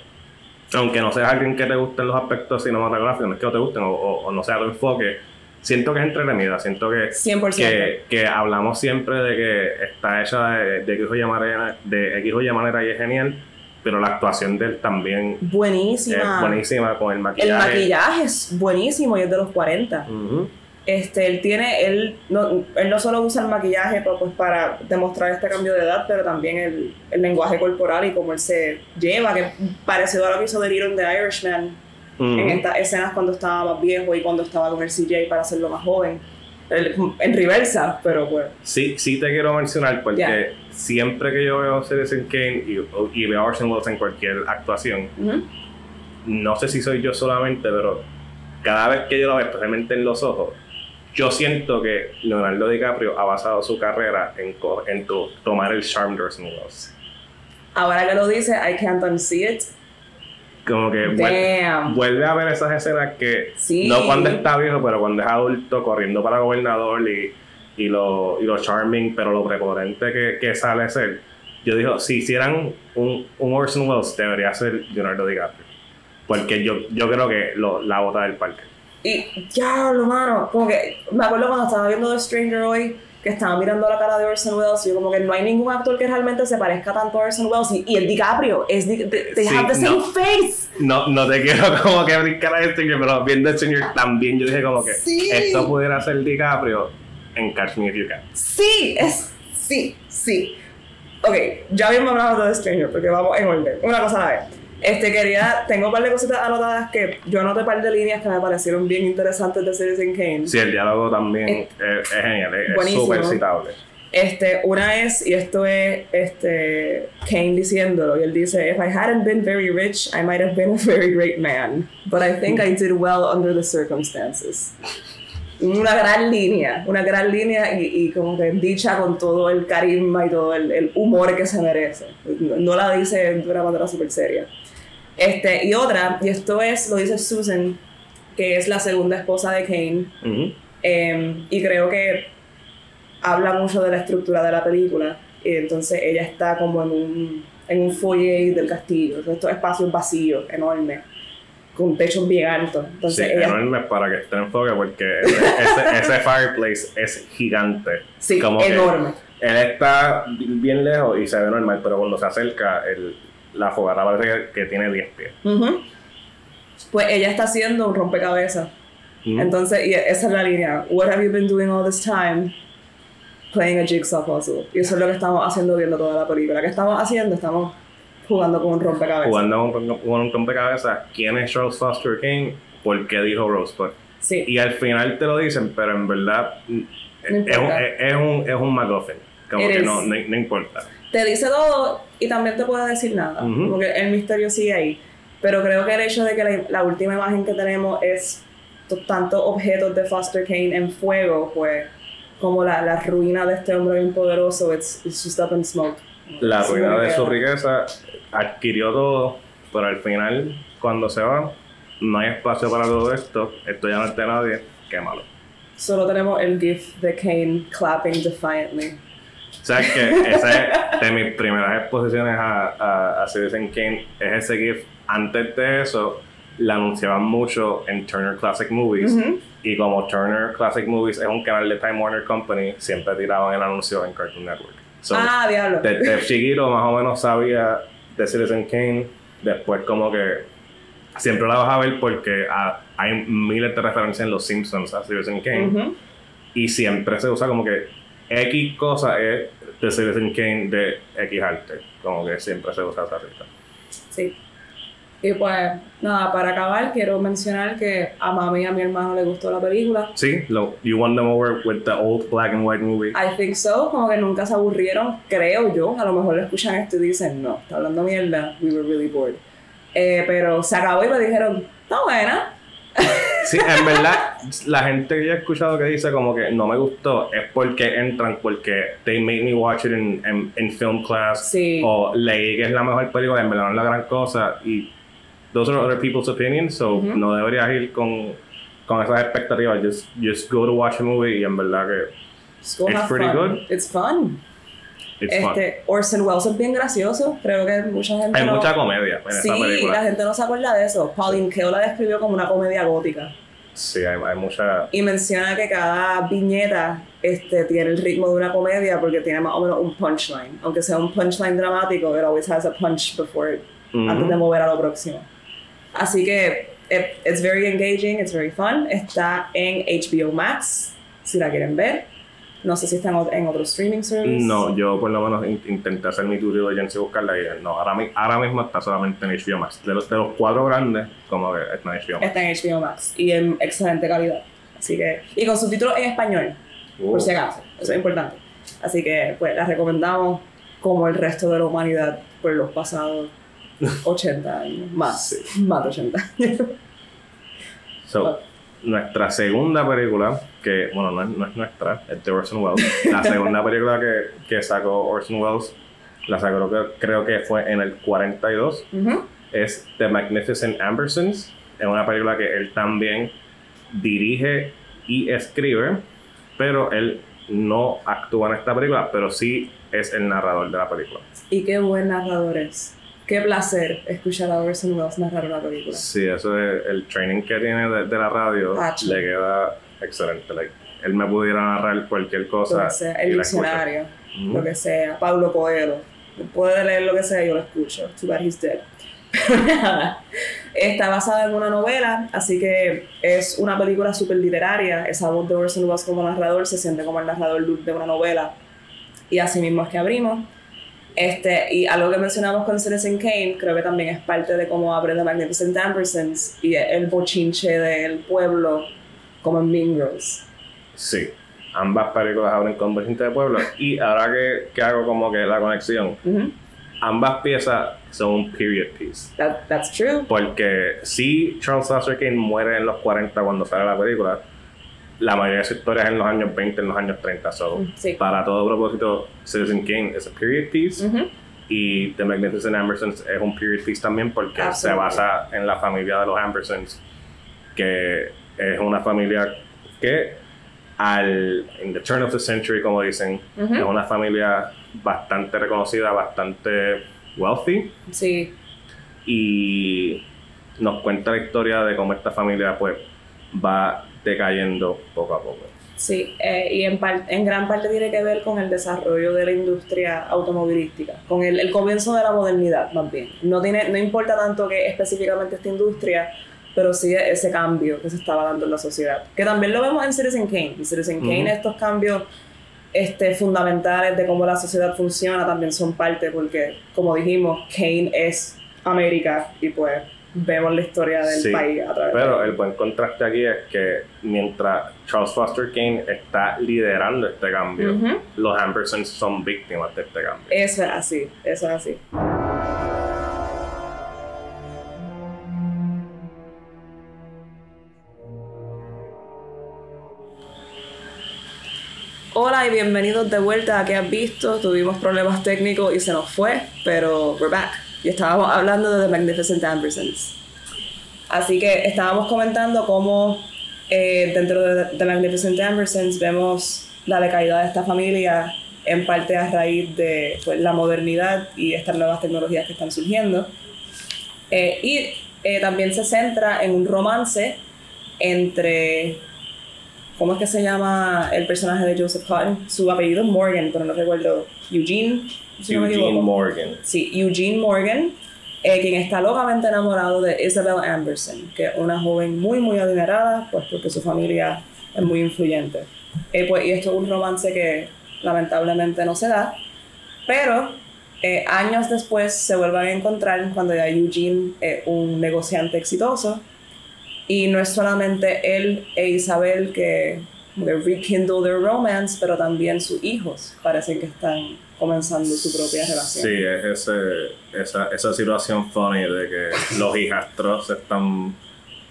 A: aunque no seas alguien que te gusten los aspectos cinematográficos, no es que no te gusten o, o- o no sea tu enfoque, siento que es entretenida, siento que
B: 100%.
A: que, que hablamos siempre de que está hecha de, de X o Y manera, de X o Y manera y es genial, pero la actuación de él también
B: buenísima.
A: es buenísima con el
B: El
A: maquillaje.
B: maquillaje es buenísimo y es de los 40.
A: Ujú.
B: Este, él tiene, él no, él no solo usa el maquillaje pa- pues, para demostrar este cambio de edad, pero también el, el lenguaje corporal y cómo él se lleva, que parecido a lo que hizo Leader in The Irishman En estas escenas cuando estaba más viejo y cuando estaba con el CJ para hacerlo más joven. Él- en reversa, pero pues.
A: Sí, sí te quiero mencionar porque
B: Ya.
A: siempre que yo veo Citizen Kane y, y veo a Orson Welles en cualquier actuación,
B: ujú.
A: no sé si soy yo solamente, pero cada vez que yo lo veo, especialmente en los ojos, yo siento que Leonardo DiCaprio ha basado su carrera en, en to- tomar el charm de Orson Welles.
B: Ahora que lo dice, I can't unsee it.
A: Como que vuelve a ver esas escenas que
B: Sí.
A: no cuando está viejo, pero cuando es adulto, corriendo para gobernador y, y, lo, y lo charming, pero lo prepotente que, que sale ser. Yo digo, si hicieran un, un Orson Welles, debería ser Leonardo DiCaprio. Porque yo, yo creo que lo, la bota del parque.
B: Y diablo, mano, como que me acuerdo cuando estaba viendo The Stranger hoy, que estaba mirando la cara de Orson Welles, y yo como que no hay ningún actor que realmente se parezca tanto a Orson Welles, y, y el DiCaprio, es Di- they, they
A: Sí,
B: have the same
A: no.
B: face.
A: No, no te quiero como que brincar a este, pero viendo señor también, yo dije como que
B: Sí.
A: esto pudiera ser DiCaprio en Catch Me If You Can.
B: Sí, es, sí, sí. Ok, ya habíamos hablado de Stranger, porque vamos en orden, una cosa a la vez. Este, quería, tengo un par de cositas anotadas que yo anoté un par de líneas que me parecieron bien interesantes de Citizen Kane.
A: Sí, el diálogo también
B: Eh,
A: es, es genial, es- es súper citable.
B: Este, una es, y esto es este, Kane diciéndolo, y él dice, If I hadn't been very rich, I might have been a very great man, but I think I did well under the circumstances. Una gran línea, una gran línea y, y como que dicha con todo el carisma y todo el, el humor que se merece. No, no la dice de una manera súper seria. Este, y otra, y esto es, lo dice Susan, que es la segunda esposa de Kane, eh, y creo que habla mucho de la estructura de la película. Y entonces ella está como en un, en un foyer del castillo, sea, estos espacios vacíos, enormes, con techos bien altos.
A: Sí,
B: Entonces ella.
A: enorme para que esté en enfoque porque ese, fireplace es gigante.
B: Sí,
A: Como que
B: enorme.
A: él está bien lejos y se ve normal, pero cuando se acerca, el, la fogata parece que, que tiene 10 pies.
B: Ujú. Pues ella está haciendo un rompecabezas.
A: Ujú.
B: Entonces, y esa es la línea. What have you been doing all this time? Playing a jigsaw puzzle. Y eso es lo que estamos haciendo viendo toda la película. ¿Qué estamos haciendo? Estamos jugando con un rompecabezas.
A: Jugando con, con un rompecabezas, ¿quién es Charles Foster King? ¿Por qué dijo Rosebud?
B: Sí.
A: Y al final te lo dicen, pero en verdad mm, es, un,
B: importa.
A: es, es un, es un MacGuffin. Como que
B: Eres-
A: no, no, no importa.
B: te dice todo y también te puede decir nada.
A: Ujú.
B: Porque el misterio sigue ahí. Pero creo que el hecho de que la, la última imagen que tenemos es tantos objetos de Foster Kane en fuego, pues como la, la ruina de este hombre bien poderoso, it's, it's just up in smoke.
A: La
B: Eso
A: ruina de su riqueza adquirió todo, pero al final, cuando se va, no hay espacio para todo esto. Esto ya no es de nadie. Qué malo.
B: Solo tenemos el gif de Kane clapping defiantly.
A: ¿Sabes que Esa es de mis primeras exposiciones a, a, a Citizen Kane. Es ese GIF. Antes de eso, la anunciaban mucho en Turner Classic Movies. Y como Turner Classic Movies es un canal de Time Warner Company, siempre tiraban el anuncio en Cartoon Network. So,
B: ah, diablo.
A: Desde chiquito más o menos sabía de Citizen Kane. Después como que siempre la vas a ver porque ah, hay miles de referencias en Los Simpsons a Citizen Kane. Y siempre se usa como que X cosa es de Citizen Kane de X arte. Como que siempre se usa esa rita.
B: Sí. Y pues, nada, para acabar, quiero mencionar que a mami y a mi hermano le gustó la película.
A: Sí, lo, you won them over with the old black and white movie.
B: I think so, como que nunca se aburrieron, creo yo. A lo mejor le escuchan esto y dicen, no, está hablando mierda, we were really bored. Eh, pero se acabó y me dijeron, está buena.
A: Sí, en verdad, la gente que yo he escuchado que dice como que no me gustó es porque entran, porque they made me watch it in, in, film class.
B: Sí.
A: O leí que es la mejor película, en verdad no es la gran cosa. Y those are other people's opinions, so no deberías ir con, con esas expectativas. Just, just go to watch a movie y en verdad que
B: it's pretty good. It's fun.
A: It's
B: este, Orson Welles es bien gracioso. Creo que mucha gente.
A: Hay
B: no...
A: mucha comedia en
B: sí,
A: esta película.
B: la gente no se acuerda de eso. Pauline Kael la describió como una comedia gótica.
A: Sí, hay, hay, mucha.
B: Y menciona que cada viñeta este, tiene el ritmo de una comedia porque tiene más o menos un punchline. Aunque sea un punchline dramático, it always has a punch before it, antes de mover a lo próximo. Así que it, it's very engaging, it's very fun. Está en HBO Max, si la quieren ver. No sé si está en, otro streaming service.
A: No, yo por lo menos intenté hacer mi due diligence y buscarla y no, ahora, ahora mismo está solamente en HBO Max. De los, de los cuatro grandes, como que está en HBO Max.
B: Está en HBO Max y en excelente calidad. Así que, y con subtítulos en español, por
A: Uh.
B: si acaso, eso es importante. Así que, pues, la recomendamos como el resto de la humanidad por los pasados 80 años, más, más de 80 años.
A: So, nuestra segunda película, que, bueno, no es, no es nuestra, es de Orson Welles. La segunda película que, que sacó Orson Welles, la sacó creo que, creo que fue en el 42,
B: Ujú.
A: es The Magnificent Ambersons. Es una película que él también dirige y escribe, pero él no actúa en esta película, pero sí es el narrador de la película.
B: Y qué buen narrador es. Qué placer escuchar a Orson Welles narrar una película.
A: Sí, eso es el training que tiene de, de la radio, le queda excelente. Like, él me pudiera narrar cualquier cosa.
B: Lo sea, el diccionario,
A: Ujú.
B: lo que sea, Pablo Coelho. Puede leer lo que sea, yo lo escucho. Too bad he's dead. Está basada en una novela, así que es una película súper literaria. Esa voz de Orson Welles como narrador se siente como el narrador de una novela. Y así mismo es que abrimos. Este, y algo que mencionamos con Citizen Kane, creo que también es parte de cómo abre The Magnificent Ambersons y el bochinche del pueblo, como en Mean Girls.
A: Sí, ambas películas abren con Virgente de Pueblo. Y ahora que, que hago como que la conexión, ambas piezas son un period piece.
B: That, that's true.
A: Porque si Charles Foster Kane muere en los 40 cuando sale la película, la mayoría de su historia es en los años 20, en los años 30. So,
B: Sí.
A: Para todo propósito, Citizen Kane es a period piece.
B: Ujú.
A: Y The Magnificent Ambersons es un period piece también porque se basa en la familia de los Ambersons, que es una familia que al in the turn of the century, como dicen, es una familia bastante reconocida, bastante wealthy
B: Sí,
A: y nos cuenta la historia de cómo esta familia pues va decayendo poco a poco.
B: sí. eh, y en, par- en gran parte tiene que ver con el desarrollo de la industria automovilística, con el, el comienzo de la modernidad, más bien. No, tiene, no importa tanto que específicamente esta industria, pero sí ese cambio que se estaba dando en la sociedad. Que también lo vemos en Citizen Kane. En Citizen Kane,
A: Ujú.
B: estos cambios este, fundamentales de cómo la sociedad funciona también son parte, porque, como dijimos, Kane es América y pues vemos la historia del
A: Sí,
B: país a través
A: Pero
B: de
A: el buen contraste aquí es que mientras Charles Foster Kane está liderando este cambio, los Ambersons son víctimas de este cambio.
B: Eso es así, eso es así. Hola y bienvenidos de vuelta a que has visto. Tuvimos problemas técnicos y se nos fue, pero we're back. Y estábamos hablando de The Magnificent Ambersons. Así que estábamos comentando cómo eh, dentro de The Magnificent Ambersons vemos la decaída de esta familia en parte a raíz de pues, la modernidad y estas nuevas tecnologías que están surgiendo. Eh, y eh, también se centra en un romance entre, ¿cómo es que se llama el personaje de Joseph Cotton? Su apellido es Morgan, pero no recuerdo, Eugene. Si no me
A: Eugene
B: equivoco.
A: Morgan.
B: Sí, Eugene Morgan, eh, quien está locamente enamorado de Isabel Amberson, que es una joven muy, muy adinerada, pues porque su familia es muy influyente. Eh, pues, y esto es un romance que lamentablemente no se da, pero eh, años después se vuelven a encontrar cuando ya Eugene es un negociante exitoso y no es solamente él e Isabel que que rekindle their romance, pero también sus hijos parecen que están comenzando su propia relación.
A: Sí, es ese, esa, esa situación funny de que los hijastros están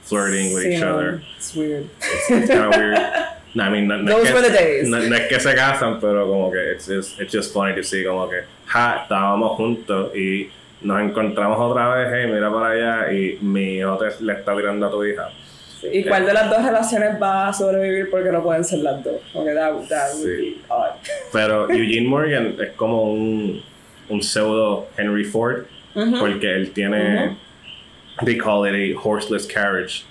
A: flirting with
B: Sí,
A: each other.
B: It's weird.
A: It's kind of weird. No, I mean, no, no
B: Those
A: es
B: were
A: que,
B: the days.
A: No, no es que se casan, pero como que it's, it's, it's just funny to see como que, ja, estábamos juntos y nos encontramos otra vez, hey, mira para allá y mi hijo te- le está tirando a tu hija.
B: ¿Y cuál de las dos relaciones va a sobrevivir porque no pueden ser las dos? Porque that, that would
A: Sí.
B: be odd.
A: Pero Eugene Morgan es como un, un pseudo Henry Ford,
B: Ujú.
A: porque él tiene, they call it a horseless carriage,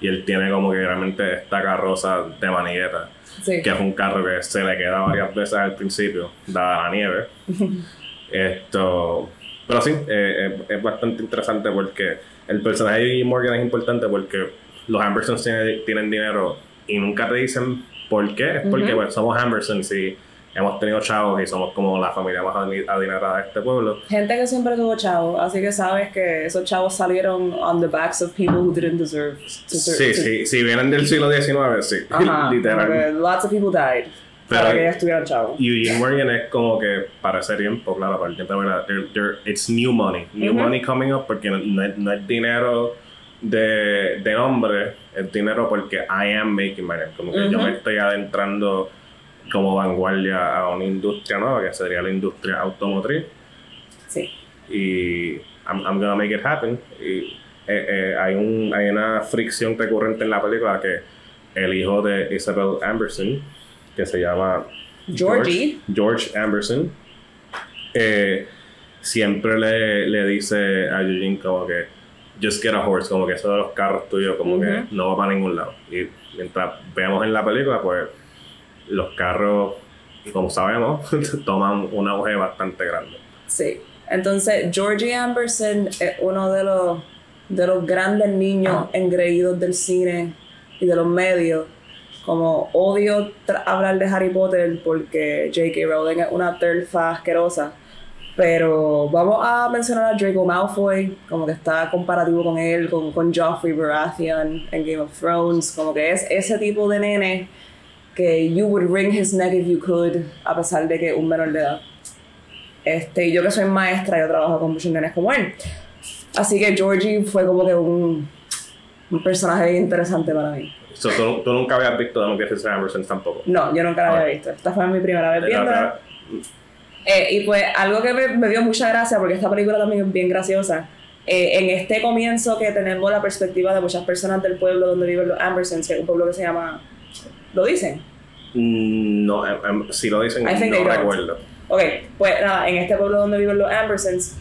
A: y él tiene como que realmente esta carroza de manigueta,
B: Sí.
A: que es un carro que se le queda varias veces al principio, dada la nieve. Esto, pero sí, eh, es, es bastante interesante porque el personaje de Eugene Morgan es importante porque los Ambersons tienen, tienen dinero y nunca te dicen por qué, es porque
B: Ujú.
A: pues, somos Ambersons y hemos tenido chavos y somos como la familia más adi- adinerada de este pueblo.
B: Gente que siempre tuvo chavos, así que sabes que esos chavos salieron on the backs of people who didn't deserve to
A: Sí,
B: to-
A: sí, si vienen del siglo XIX, sí,
B: Ajá,
A: literal.
B: porque lots of people died
A: Pero-
B: para que estuvieran chavos.
A: Eugene Morgan es como que para ese tiempo, claro, para el tiempo verdad, they're- they're- it's new money, new
B: Ujú.
A: money coming up porque no, no es dinero de, de nombre, es dinero porque I am making my name, como que yo me estoy adentrando como vanguardia a una industria nueva que sería la industria automotriz
B: Sí.
A: y I'm, I'm gonna make it happen. Y eh, eh, hay, un, hay una fricción recurrente en la película que el hijo de Isabel Amberson, que se llama
B: Georgie.
A: George, George Amberson, eh, siempre le, le dice a Eugene como que just get a horse, como que eso de los carros tuyos como que no va para ningún lado. Y mientras veamos en la película, pues los carros, como sabemos, toman un auge bastante grande.
B: Sí. Entonces, Georgie Amberson es uno de los, de los grandes niños engreídos del cine y de los medios. Como odio hablar de Harry Potter porque J.K. Rowling es una terfa asquerosa. Pero vamos a mencionar a Draco Malfoy, como que está comparativo con él, con, con Joffrey Baratheon en Game of Thrones. Como que es ese tipo de nene que you would wring his neck if you could, a pesar de que un menor de edad. Este, yo que soy maestra, yo trabajo con muchos nenes como él. Así que Georgie fue como que un, un personaje interesante para mí.
A: So, tú, tú nunca habías visto The Magnificent Ambersons tampoco.
B: No, yo nunca la había visto. Esta fue mi primera vez
A: La
B: viéndola. Eh, y pues algo que me, me dio mucha gracia, porque esta película también es bien graciosa, eh, en este comienzo que tenemos la perspectiva de muchas personas del pueblo donde viven los Ambersons, que es un pueblo que se llama... ¿Lo dicen?
A: mm, No, em, si lo dicen, no recuerdo.
B: Ok, pues nada, en este pueblo donde viven los Ambersons,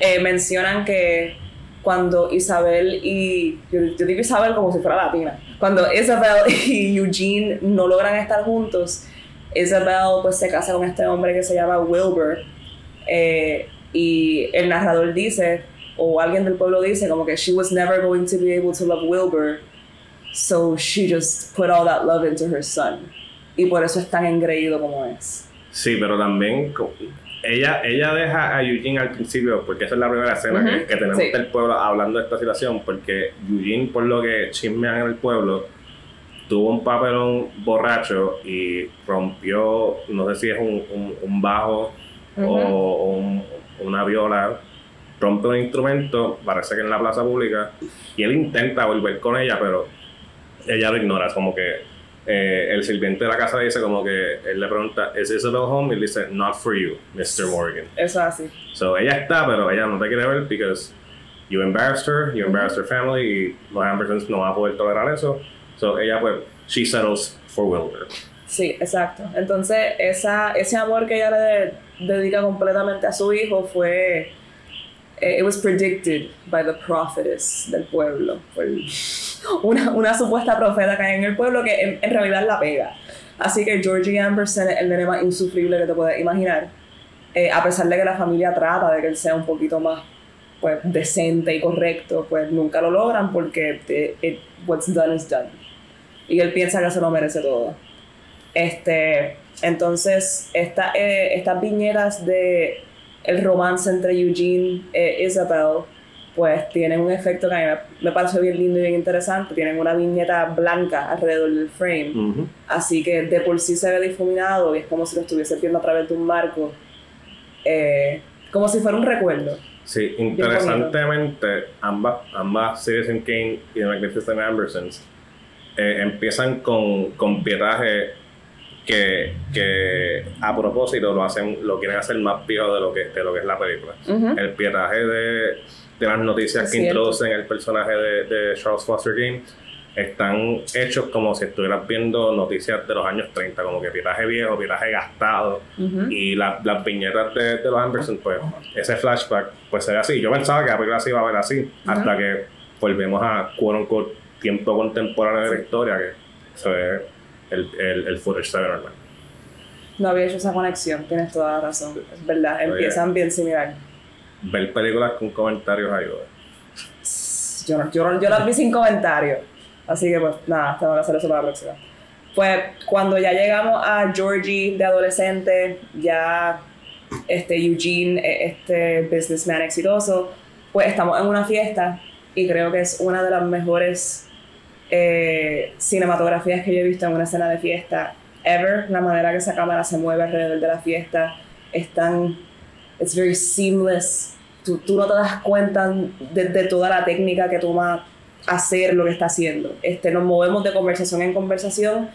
B: eh, mencionan que cuando Isabel y. Yo, yo digo Isabel como si fuera latina. Cuando Isabel y Eugene no logran estar juntos, Isabel pues se casa con este hombre que se llama Wilbur. eh, y el narrador dice, o alguien del pueblo dice, como que she was never going to be able to love Wilbur, so she just put all that love into her son. Y por eso es tan engreído como es.
A: Sí, pero también ella, ella deja a Eugene al principio, porque esa es la primera escena que,
B: Ujú,
A: que tenemos
B: sí.
A: del pueblo hablando de esta situación, porque Eugene, por lo que chismean en el pueblo, tuvo un papelón borracho y rompió, no sé si es un, un- un bajo o,
B: Ujú.
A: o un- una viola, rompe un instrumento, parece que en la plaza pública, y él intenta volver con ella, pero ella lo ignora, es como que eh, el sirviente de la casa dice como que él le pregunta, ¿es Isabel home? Y él dice, not for you, Mr. Morgan.
B: Eso es así.
A: So ella está, pero ella no te quiere ver because you embarrassed her, you embarrassed her family y los Ambersons no van a poder tolerar eso. So ella pues, she settles for Wilbur.
B: Sí, exacto. Entonces, esa, ese amor que ella le dedica completamente a su hijo fue. eh, It was predicted by the prophetess del pueblo. Una, una supuesta profeta que hay en el pueblo que en, en realidad la pega. Así que Georgie Amberson es el nene más insufrible que te puedes imaginar. Eh, a pesar de que la familia trata de que él sea un poquito más pues, decente y correcto, pues nunca lo logran porque eh, it- what's done is done. Y él piensa que se lo merece todo. Este, entonces, esta, eh, estas viñetas de el romance entre Eugene e Isabel, pues tienen un efecto que a mí me, me pareció bien lindo y bien interesante. Tienen una viñeta blanca alrededor del frame. Así que de por sí se ve difuminado y es como si lo estuviese viendo a través de un marco. eh, como si fuera un recuerdo.
A: Sí, interesantemente, ambas, ambas Citizen Kane y The Magnificent Ambersons eh, empiezan con, con pietaje que, que a propósito lo hacen lo quieren hacer más viejo de lo que, de lo que es la película. El pietaje de, de las noticias
B: Es
A: que
B: cierto.
A: introducen el personaje de, de Charles Foster Kane están hechos como si estuvieras viendo noticias de los años 30, como que pietaje viejo, pietaje gastado. Y la- las viñetas de, de los Anderson, pues ese flashback, pues se ve así. Yo pensaba que la película se iba a ver así, hasta que volvemos a quote unquote, tiempo contemporáneo de la historia, que se ve el, el, el footage normal.
B: No había hecho esa conexión, tienes toda la razón. Es verdad, empiezan bien similar.
A: Ver películas con comentarios ayuda.
B: Yo, no- yo, no- yo las vi sin comentarios. Así que pues nada, tengo que hacer eso para la próxima. Pues cuando ya llegamos a Georgie de adolescente, ya este Eugene, eh, este businessman exitoso, pues estamos en una fiesta y creo que es una de las mejores eh, cinematografías que yo he visto en una escena de fiesta ever. La manera que esa cámara se mueve alrededor de la fiesta es tan. It's very seamless. Tú, tú no te das cuenta de, de toda la técnica que toma hacer lo que está haciendo. Este, nos movemos de conversación en conversación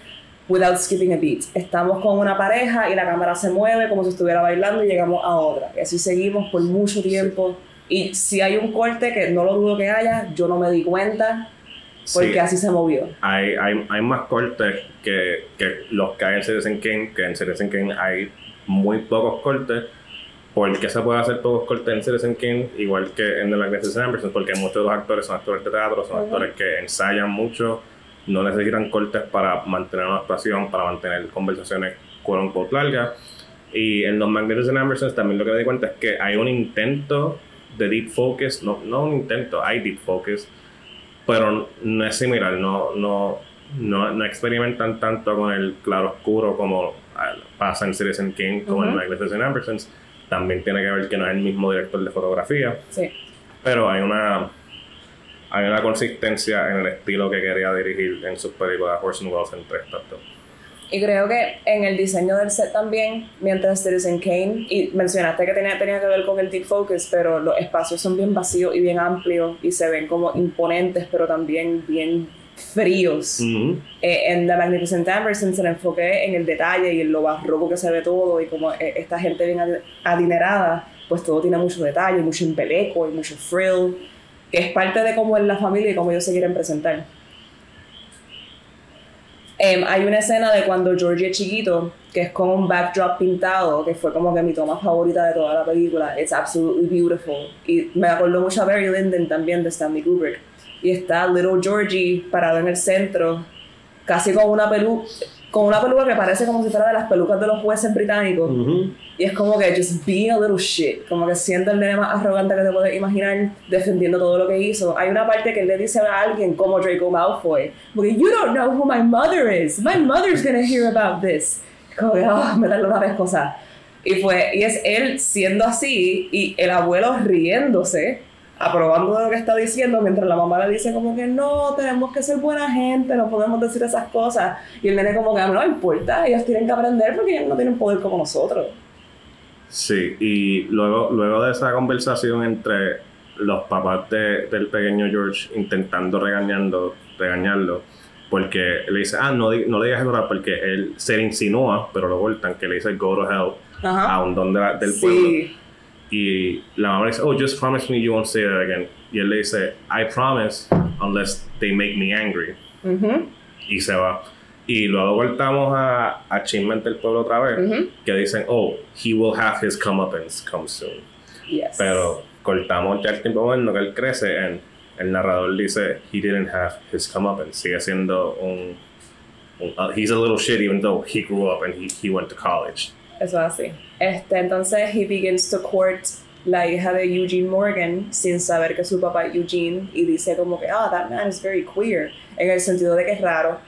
B: without skipping a beat. Estamos con una pareja y la cámara se mueve como si estuviera bailando y llegamos a otra. Y así seguimos por mucho tiempo. Y si hay un corte, que no lo dudo que haya, yo no me di cuenta porque
A: Sí.
B: así se movió.
A: hay, hay, hay más cortes que, que los que hay en Citizen Kane, que en Citizen Kane hay muy pocos cortes. ¿Por qué se puede hacer pocos cortes en Citizen Kane? Igual que en The Magnificent Ambersons, porque muchos de los actores son actores de teatro, son
B: Ujú.
A: actores que ensayan mucho, no necesitan cortes para mantener una actuación, para mantener conversaciones quote unquote largas. Y en los Magnificent Ambersons también lo que me di cuenta es que hay un intento de deep focus, no, no un intento, hay deep focus, pero no es similar, no, no, no, no experimentan tanto con el claro oscuro como ah, pasa en Citizen King, como en
B: Ujú.
A: Magnificent Ambersons. También tiene que ver que no es el mismo director de fotografía,
B: Sí.
A: pero hay una hay una consistencia en el estilo que quería dirigir en sus películas Horse and Wells entre estas dos.
B: Y creo que en el diseño del set también, mientras Citizen Kane, y mencionaste que tenía, tenía que ver con el deep focus, pero los espacios son bien vacíos y bien amplios y se ven como imponentes, pero también bien fríos.
A: Ujú.
B: Eh, en The Magnificent Ambersons se le enfoqué en el detalle y en lo barroco que se ve todo y como eh, esta gente bien adi- adinerada, pues todo tiene mucho detalle, mucho embeleco y mucho frill, que es parte de cómo es la familia y cómo ellos se quieren presentar. Em, hay una escena de cuando Georgie es chiquito, que es con un backdrop pintado, que fue como que mi toma favorita de toda la película. It's absolutely beautiful. Y me acordó mucho a Barry Lyndon también de Stanley Kubrick. Y está Little Georgie parado en el centro, casi con una peluca, con una peluca que parece como si fuera de las pelucas de los jueces británicos.
A: Ujú.
B: Y es como que just being a little shit. Como que siendo el nene más arrogante que te puedes imaginar, defendiendo todo lo que hizo. Hay una parte que él le dice a alguien como Draco Malfoy, porque you don't know who my mother is. My mother's gonna hear about this. Como que, oh, me da una pescosa. Y fue, y es él siendo así, y el abuelo riéndose, aprobando de lo que está diciendo, mientras la mamá le dice como que no, tenemos que ser buena gente, no podemos decir esas cosas. Y el nene como que no importa, ellos tienen que aprender porque ellos no tienen poder como nosotros.
A: Sí, y luego, luego de esa conversación entre los papás de- del pequeño George intentando regañando, regañarlo, porque le dice, ah, no, no le digas eso ahora", porque él se le insinúa, pero lo cortan, que le dice go to hell
B: Ajá.
A: a un don de la- del pueblo. Y la mamá le dice, oh, just promise me you won't say that again. Y él le dice, I promise unless they make me angry.
B: Ujú.
A: Y se va. Y luego voltamos a Achievement del Pueblo otra vez,
B: Ujú.
A: que dicen, oh, he will have his comeuppance come soon.
B: Yes.
A: Pero cortamos ya el tiempo moderno que él crece, en el narrador dice, he didn't have his comeuppance. Sigue siendo un, un- uh, he's a little shit even though he grew up and he, he went to college.
B: Eso es así. Este, entonces, he begins to court la hija de Eugene Morgan sin saber que su papá es Eugene y dice como que, ah, that man is very queer, en el sentido de que es raro.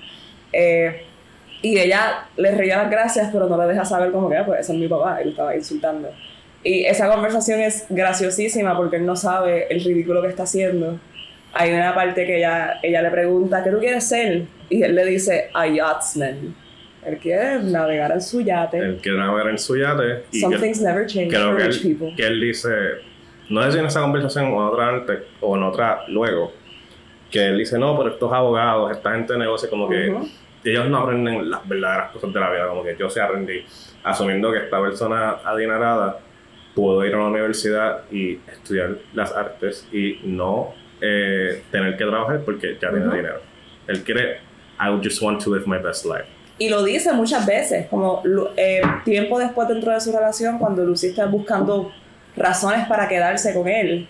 B: Eh, y ella le reía las gracias, pero no le deja saber como que, ah, pues ese es mi papá, y lo estaba insultando. Y esa conversación es graciosísima porque él no sabe el ridículo que está haciendo. Hay una parte que ella, ella le pregunta, ¿qué tú quieres ser? Y él le dice, a yachtsman. Él quiere navegar en su yate.
A: Él quiere navegar en su yate y
B: Some
A: que-
B: things never change
A: creo
B: for
A: que
B: rich
A: él,
B: people.
A: que él dice, no sé si en esa conversación o en otra antes o en otra luego, que él dice, no, pero estos abogados, esta gente de negocio, como que
B: Ujú.
A: ellos no aprenden las verdaderas cosas de la vida, como que yo sí aprendí, asumiendo que esta persona adinerada pudo ir a una universidad y estudiar las artes y no eh, tener que trabajar porque ya tiene
B: Ujú.
A: dinero. Él quiere, I just want to live my best life.
B: Y lo dice muchas veces, como eh, tiempo después dentro de su relación, cuando Lucy está buscando razones para quedarse con él,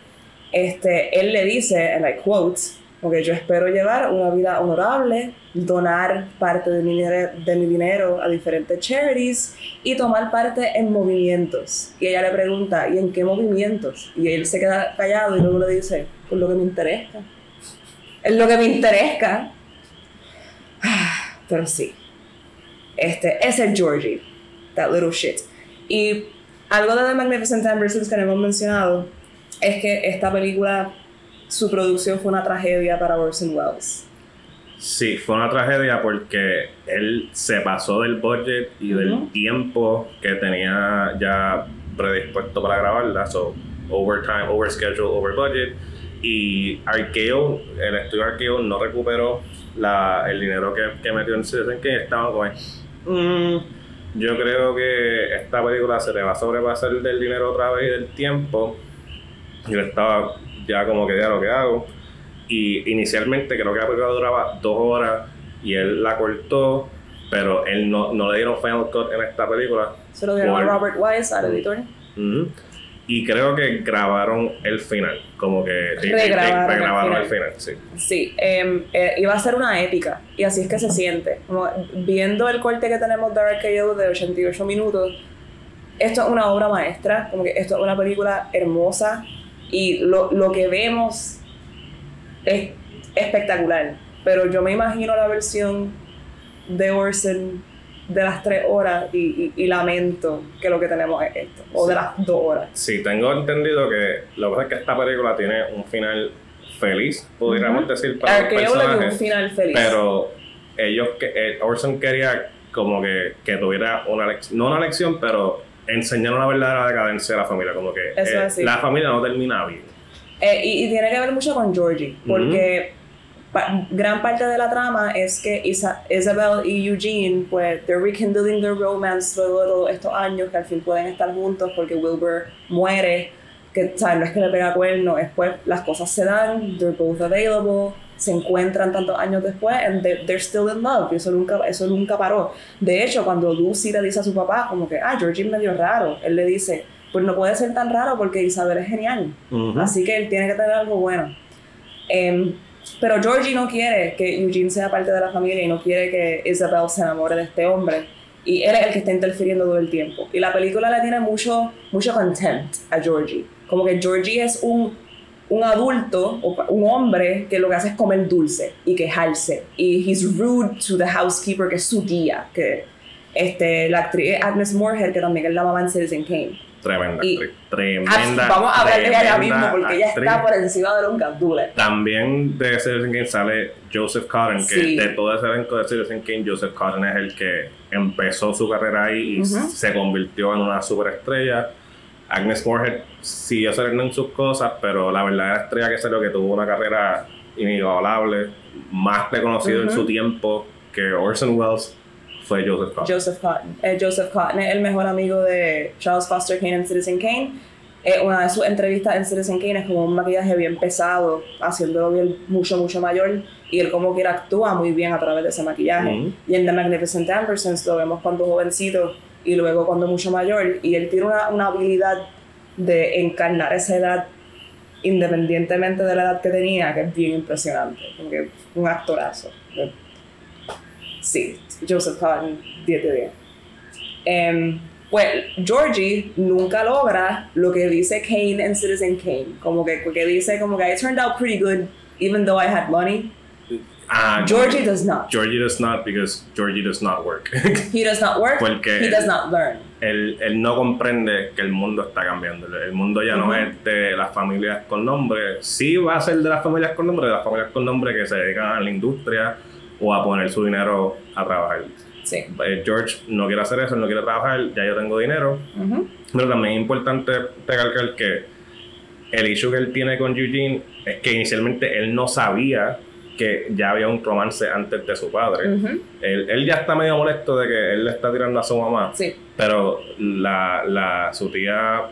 B: este, él le dice, and I quote, porque yo espero llevar una vida honorable, donar parte de mi, de mi dinero a diferentes charities y tomar parte en movimientos. Y ella le pregunta, ¿y en qué movimientos? Y él se queda callado y luego le dice, por lo que me interesa. Es lo que me interesa. Pero sí. Este, ese es Georgie. That little shit. Y algo de The Magnificent Ambersons que no hemos mencionado es que esta película, su producción fue una tragedia para Orson Welles.
A: Sí, fue una tragedia porque él se pasó del budget y del
B: Ujú.
A: tiempo que tenía ya predispuesto para grabarla, so overtime, overschedule, over budget. Y Arqueo, el estudio Arqueo no recuperó la, el dinero que, que metió en Citizen Kane. Estaban como, "Mm, yo creo que esta película se le va a sobrepasar del dinero otra vez y del tiempo. Y él estaba ya como que ya lo que hago. Y inicialmente creo que la película duraba dos horas y él la cortó, pero él no, no le dieron final cut en esta película.
B: Se lo dieron a Robert Wise, al editor.
A: Ujú. Y creo que grabaron el final, como que
B: Regrabaron el
A: regrabaron
B: final.
A: el final, sí.
B: Sí, em, eh, iba a ser una épica y así es que se siente. Como viendo el corte que tenemos de RKO de 88 minutos, esto es una obra maestra, como que esto es una película hermosa y lo, lo que vemos es espectacular. Pero yo me imagino la versión de Orson de las tres horas y, y- y lamento que lo que tenemos es esto, o de las dos horas.
A: Sí, tengo entendido que lo que pasa es que esta película tiene un final feliz, podríamos
B: Ujú.
A: decir, para los
B: RKO le dio un
A: personajes.
B: final feliz.
A: Pero ellos, que eh, Orson quería como que, que tuviera una lección, no una lección, pero enseñar una verdadera decadencia de la familia, como que eh, la familia no termina bien.
B: Eh, y, y tiene que ver mucho con Georgie, porque pa- gran parte de la trama es que Isa- Isabel y Eugene, pues, they're rekindling their romance luego de todos estos años que al fin pueden estar juntos porque Wilbur muere, que, ¿sabes? No es que le pega cuerno, es pues las cosas se dan, they're both available, se encuentran tantos años después, and they- they're still in love, y eso nunca, eso nunca paró. De hecho, cuando Lucy le dice a su papá, como que, ah, Georgie es medio raro, él le dice, pues no puede ser tan raro porque Isabel es genial.
A: Ujú.
B: Así que él tiene que tener algo bueno. Em, pero Georgie no quiere que Eugene sea parte de la familia y no quiere que Isabel se enamore de este hombre. Y él es el que está interfiriendo todo el tiempo. Y la película le tiene mucho, mucho contempt a Georgie. Como que Georgie es un, un adulto, un hombre, que lo que hace es comer dulce y quejarse. Y he's rude to the housekeeper, que es su tía. Que este, la actriz Agnes Moorehead, que también es la mamá en Citizen Kane.
A: Tremenda
B: Y-
A: actriz. Tremenda.
B: Vamos a hablar de ella mismo porque ella está por encima de los gandules.
A: También de Citizen Kane sale Joseph Cotton, que
B: Sí.
A: de todo ese elenco de Citizen Kane, Joseph Cotton es el que empezó su carrera ahí y se convirtió en una superestrella. Agnes Moorehead siguió saliendo en sus cosas, pero la verdadera estrella que salió, que tuvo una carrera inigualable, más reconocido en
B: Ujú.
A: su tiempo que Orson Welles, fue Joseph Cotton.
B: Joseph Cotton. Eh, Joseph Cotton es el mejor amigo de Charles Foster Kane en Citizen Kane. eh, una de sus entrevistas en Citizen Kane es como un maquillaje bien pesado, haciéndolo bien mucho, mucho mayor, y él como quiera actúa muy bien a través de ese maquillaje. Y en The Magnificent Ambersons lo vemos cuando jovencito y luego cuando mucho mayor, y él tiene una, una habilidad de encarnar esa edad independientemente de la edad que tenía, que es bien impresionante, porque un actorazo. Sí, Joseph Cotton, 10 de 10. Em, pues Georgie nunca logra lo que dice Kane en Citizen Kane, como que, que dice como que I turned out pretty good even though I had money.
A: Ah,
B: Georgie does not.
A: Georgie does not because Georgie does not work.
B: He does not work.
A: Porque-
B: he does not learn.
A: él, él no comprende que el mundo está cambiando. El mundo ya no
B: Ujú.
A: es de las familias con nombre. Sí va a ser de las familias con nombre, de las familias con nombre que se dedican a la industria o a poner su dinero a trabajar.
B: Sí.
A: Eh, George no quiere hacer eso, no quiere trabajar, ya yo tengo dinero.
B: Ujú.
A: Pero también es importante recalcar que el issue que él tiene con Eugene es que inicialmente él no sabía que ya había un romance antes de su padre.
B: Ujú.
A: él, él ya está medio molesto de que él le está tirando a su mamá.
B: Sí.
A: Pero la, la, su tía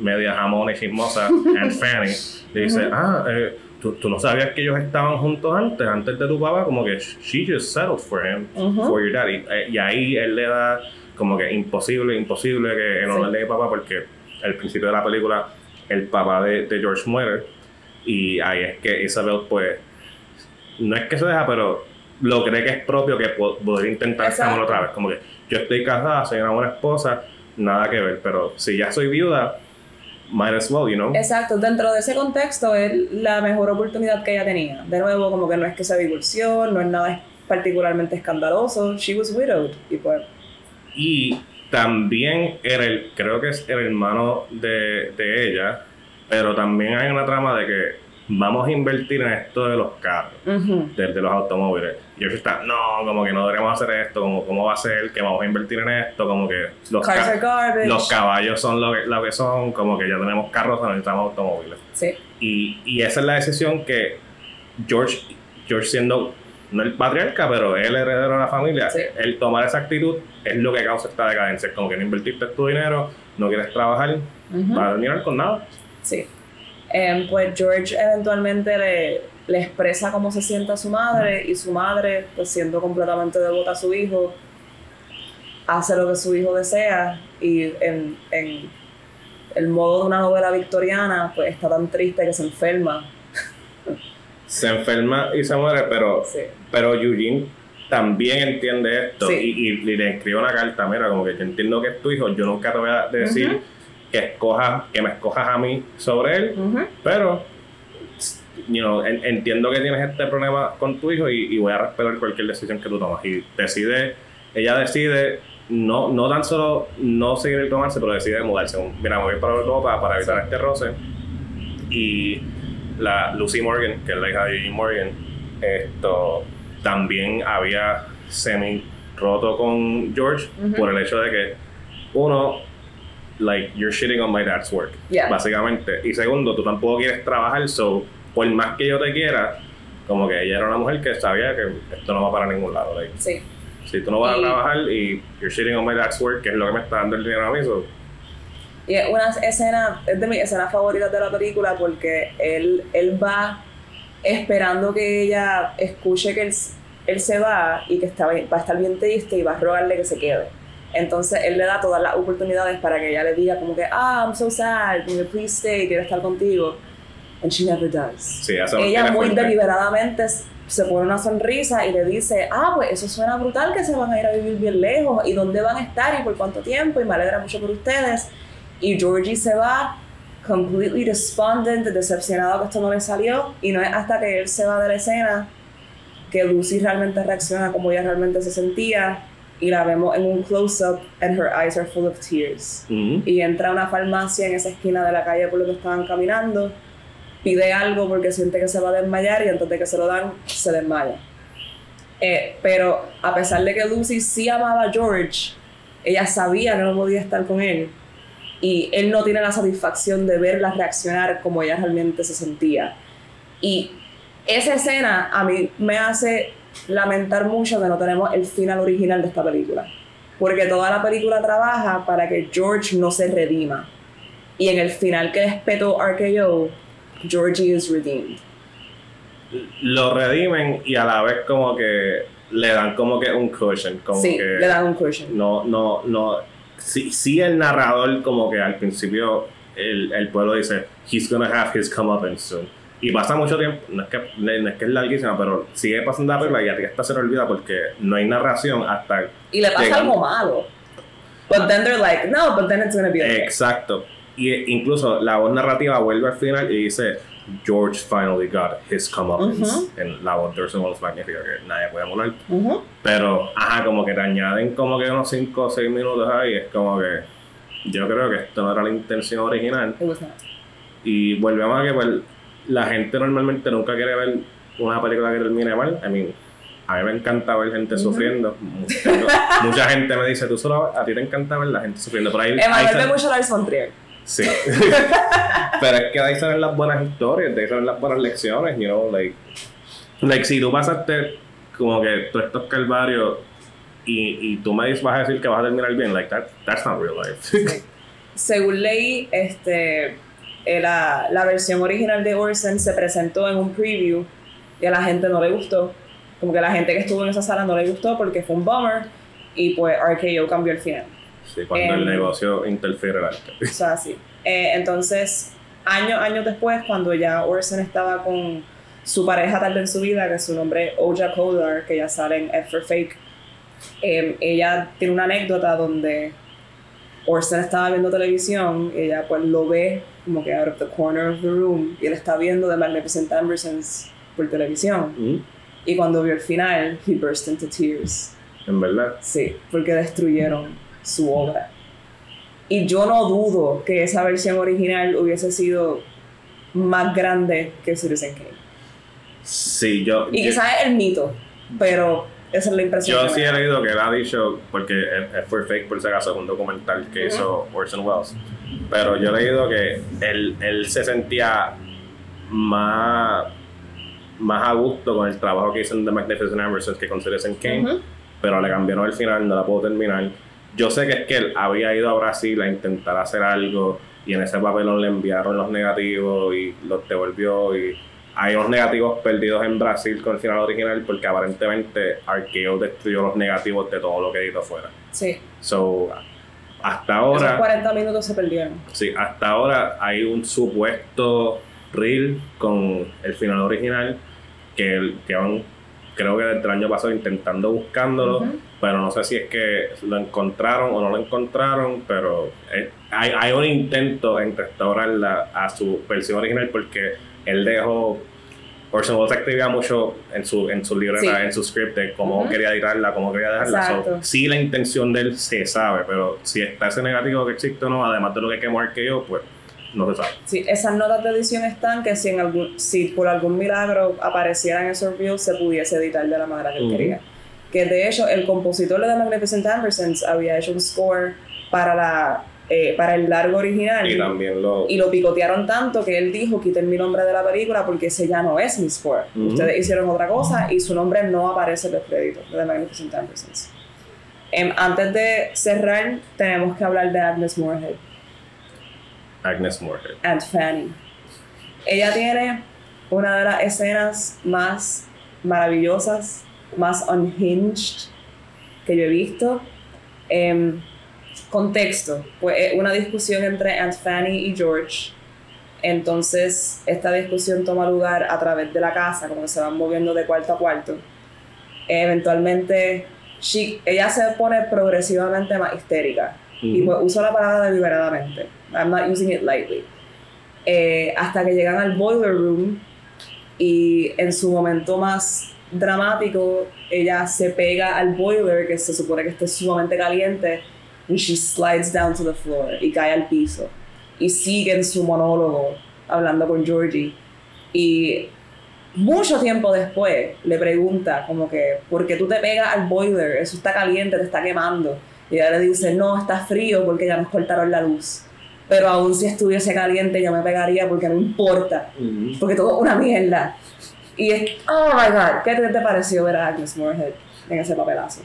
A: media jamón y chismosa, Aunt Fanny, le dice,
B: Ujú.
A: ah, eh, ¿tú, tú no sabías que ellos estaban juntos antes, antes de tu papá, como que she just settled for him, for your daddy. Eh, y ahí él le da como que imposible, imposible que no
B: Sí.
A: hable de papá porque al principio de la película el papá de, de George muere y ahí es que Isabel pues no es que se deja, pero lo cree que es propio que po- poder intentar
B: Exacto.
A: otra vez. Como que yo estoy casada, soy una buena esposa, nada que ver, pero si ya soy viuda, might as well, you know.
B: Exacto, dentro de ese contexto es la mejor oportunidad que ella tenía. De nuevo, como que no es que se divorció, no es nada particularmente escandaloso, she was widowed. Y pues,
A: Y también era el, creo que es el hermano de, de ella, pero también hay una trama de que vamos a invertir en esto de los carros. de, de los automóviles. Y ellos están, no, como que no deberíamos hacer esto, como cómo va a ser, que vamos a invertir en esto, como que los, ca- los caballos son lo que, lo que son, como que ya tenemos carros, no necesitamos automóviles.
B: Sí,
A: Y, y esa es la decisión que George, George siendo no el patriarca, pero el heredero de la familia,
B: Sí.
A: el tomar esa actitud es lo que causa esta decadencia. Como que no invertiste tu dinero, no quieres trabajar, para terminar con nada.
B: sí. Em, pues George eventualmente le, le expresa cómo se siente a su madre y su madre, pues siendo completamente devota a su hijo, hace lo que su hijo desea y en, en el modo de una novela victoriana, pues está tan triste que se enferma.
A: Se enferma y se muere, pero
B: Sí.
A: Pero Eugene también entiende esto
B: Sí.
A: y, y- y le escribe una carta, mira, como que yo entiendo que es tu hijo, yo nunca te voy a decir. Que escojas, que me escojas a mí sobre él, pero you know, en- entiendo que tienes este problema con tu hijo y, y voy a respetar cualquier decisión que tú tomas. Y decide, ella decide no, no tan solo no seguir el romance, pero decide mudarse. Mira, me voy para Europa para evitar este roce. Y la Lucy Morgan, que es la hija de Eugene Morgan, esto también había semi roto con George por el hecho de que uno like you're shitting on my dad's work
B: Yeah.
A: básicamente y segundo tú tampoco quieres trabajar so por más que yo te quiera como que ella era una mujer que sabía que esto no va para ningún lado like,
B: Sí.
A: si tú no vas
B: Y-
A: a trabajar y you're shitting on my dad's work que es lo que me está dando el dinero a mí so,
B: Y es una escena, es de mis escenas favoritas de la película porque él, él va esperando que ella escuche que él, él se va y que está, va a estar bien triste y va a rogarle que se quede. Entonces él le da todas las oportunidades para que ella le diga como que, ah, I'm so sad, como que, please stay, quiero estar contigo. And she never does.
A: sí,
B: ella muy deliberadamente se pone una sonrisa y le dice, ah, pues eso suena brutal que se van a ir a vivir bien lejos y dónde van a estar y por cuánto tiempo y me alegra mucho por ustedes. Y Georgie se va completely despondent, decepcionado que esto no le salió y no es hasta que él se va de la escena que Lucy realmente reacciona como ella realmente se sentía y la vemos en un close-up and her eyes are full of tears
A: Ujú.
B: y entra a una farmacia en esa esquina de la calle por la que estaban caminando, pide algo porque siente que se va a desmayar y antes de que se lo dan, se desmaya. Eh, pero a pesar de que Lucy sí amaba a George, ella sabía que no podía estar con él y él no tiene la satisfacción de verla reaccionar como ella realmente se sentía. Y esa escena a mí me hace lamentar mucho que no tenemos el final original de esta película. Porque toda la película trabaja para que George no se redima. Y en el final que espetó RKO, Georgie is redeemed.
A: Lo redimen y a la vez como que le dan como que un cushion. Como
B: sí,
A: que
B: le dan un cushion.
A: No, no, no. Sí, sí el narrador como que al principio el, el pueblo dice, he's gonna have his comeuppance soon. Y pasa mucho tiempo, no es que, no es, que es larguísima, pero sigue pasando la regla y a ti hasta se le olvida porque no hay narración hasta...
B: Y le pasa algo malo. But then they're like, no, but then it's gonna be okay.
A: Exacto. Y eh, incluso la voz narrativa vuelve al final y dice, George finally got his comeuppance.
B: Ujú.
A: En la voz de Orson Welles magnífica que nadie puede volar. Pero, ajá, como que te añaden como que unos 5 o 6 minutos ahí. Es como que yo creo que esto no era la intención original.
B: It was not.
A: Y volvemos a que pues, la gente normalmente nunca quiere ver una película que termine mal. I mean, a mí me encanta ver gente sufriendo. Mucha, mucha gente me dice, tú solo, a ti te encanta ver la gente sufriendo. Por ahí,
B: Emanuel ve mucho Lars von Trier.
A: Sí. Pero es que de ahí salen las buenas historias, de ahí salen las buenas lecciones, you know, like, like si tú pasaste como que todos estos calvarios y, y tú me vas a decir que vas a terminar bien, like, that, that's not real life.
B: Según leí, este, eh, la, la versión original de Orson se presentó en un preview y a la gente no le gustó. Como que la gente que estuvo en esa sala no le gustó porque fue un bummer y pues RKO cambió el final.
A: sí, cuando el
B: Em.
A: negocio interfiere el arte.
B: O sea, sí. Eh, entonces, años, años después, cuando ya Orson estaba con su pareja tarde en su vida, que su nombre es Oja Kodar, que ya sale en F for Fake, eh, ella tiene una anécdota donde Orson estaba viendo televisión y ella pues lo ve como que out of the corner of the room y él está viendo The Magnificent Ambersons por televisión
A: Mm,
B: y cuando vio el final he burst into tears
A: En verdad.
B: Sí, porque destruyeron su obra. Y yo no dudo que esa versión original hubiese sido más grande que Citizen Kane.
A: Sí, yo.
B: Y
A: yo-
B: quizás es el mito, pero esa es la impresión.
A: Yo sí he leído que él ha dicho, porque es es for fake por si acaso, un documental que hizo Orson Welles. Pero yo he leído que él, él se sentía más, más a gusto con el trabajo que hizo en The Magnificent Ambersons que con Citizen Kane, pero le cambiaron el final, no la puedo terminar. Yo sé que es que él había ido a Brasil a intentar hacer algo y en ese papelón le enviaron los negativos y los devolvió y hay unos negativos perdidos en Brasil con el final original porque aparentemente Arqueo destruyó los negativos de todo lo que editó fuera.
B: Sí,
A: So, hasta
B: esos
A: ahora,
B: 40 minutos se perdieron.
A: sí, hasta ahora hay un supuesto reel con el final original que, el- que van, creo que desde el año pasado intentando buscándolo, pero no sé si es que lo encontraron o no lo encontraron, pero eh, hay, hay un intento en restaurarla a su versión original porque él dejó Orson Welles escribía mucho en su, en su libreta,
B: Sí.
A: en su script de cómo
B: Ujú.
A: quería editarla, cómo quería dejarla. So, sí, la intención de él se sabe, pero si está ese negativo que existe o no, además de lo que quemó yo, pues no se sabe.
B: Sí, esas notas de edición están que si, en algún, si por algún milagro aparecieran esos reels se pudiese editar de la manera que él
A: Ujú.
B: quería. Que de hecho el compositor de The Magnificent Ambersons había hecho un score para, la, eh, para el largo original
A: Y también lo.
B: y lo picotearon tanto que él dijo quiten mi nombre de la película porque ese ya no es mi score.
A: Ujú.
B: Ustedes hicieron otra cosa y su nombre no aparece en los créditos de The Magnificent Ambersons. Em, antes de cerrar, tenemos que hablar de Agnes Moorehead.
A: Agnes Moorehead.
B: Aunt Fanny. Ella tiene una de las escenas más maravillosas, más unhinged que yo he visto. Em, contexto, pues es una discusión entre Aunt Fanny y George. Entonces, esta discusión toma lugar a través de la casa, como que se van moviendo de cuarto a cuarto. Eventualmente, she- ella se pone progresivamente más histérica. Y pues uso la palabra deliberadamente. I'm not using it lightly. Eh, hasta que llegan al boiler room y en su momento más dramático, ella se pega al boiler que se supone que esté sumamente caliente and she slides down to the floor y cae al piso. Y sigue en su monólogo hablando con Georgie. Y mucho tiempo después le pregunta como que, ¿por qué tú te pegas al boiler? Eso está caliente, te está quemando. Y ella le dice, no, está frío porque ya nos cortaron la luz. Pero aún si estuviese caliente yo me pegaría porque no importa.
A: Ujú.
B: Porque todo es una mierda. Y es, oh my god, ¿qué te, te pareció ver a Agnes Moorehead en ese papelazo?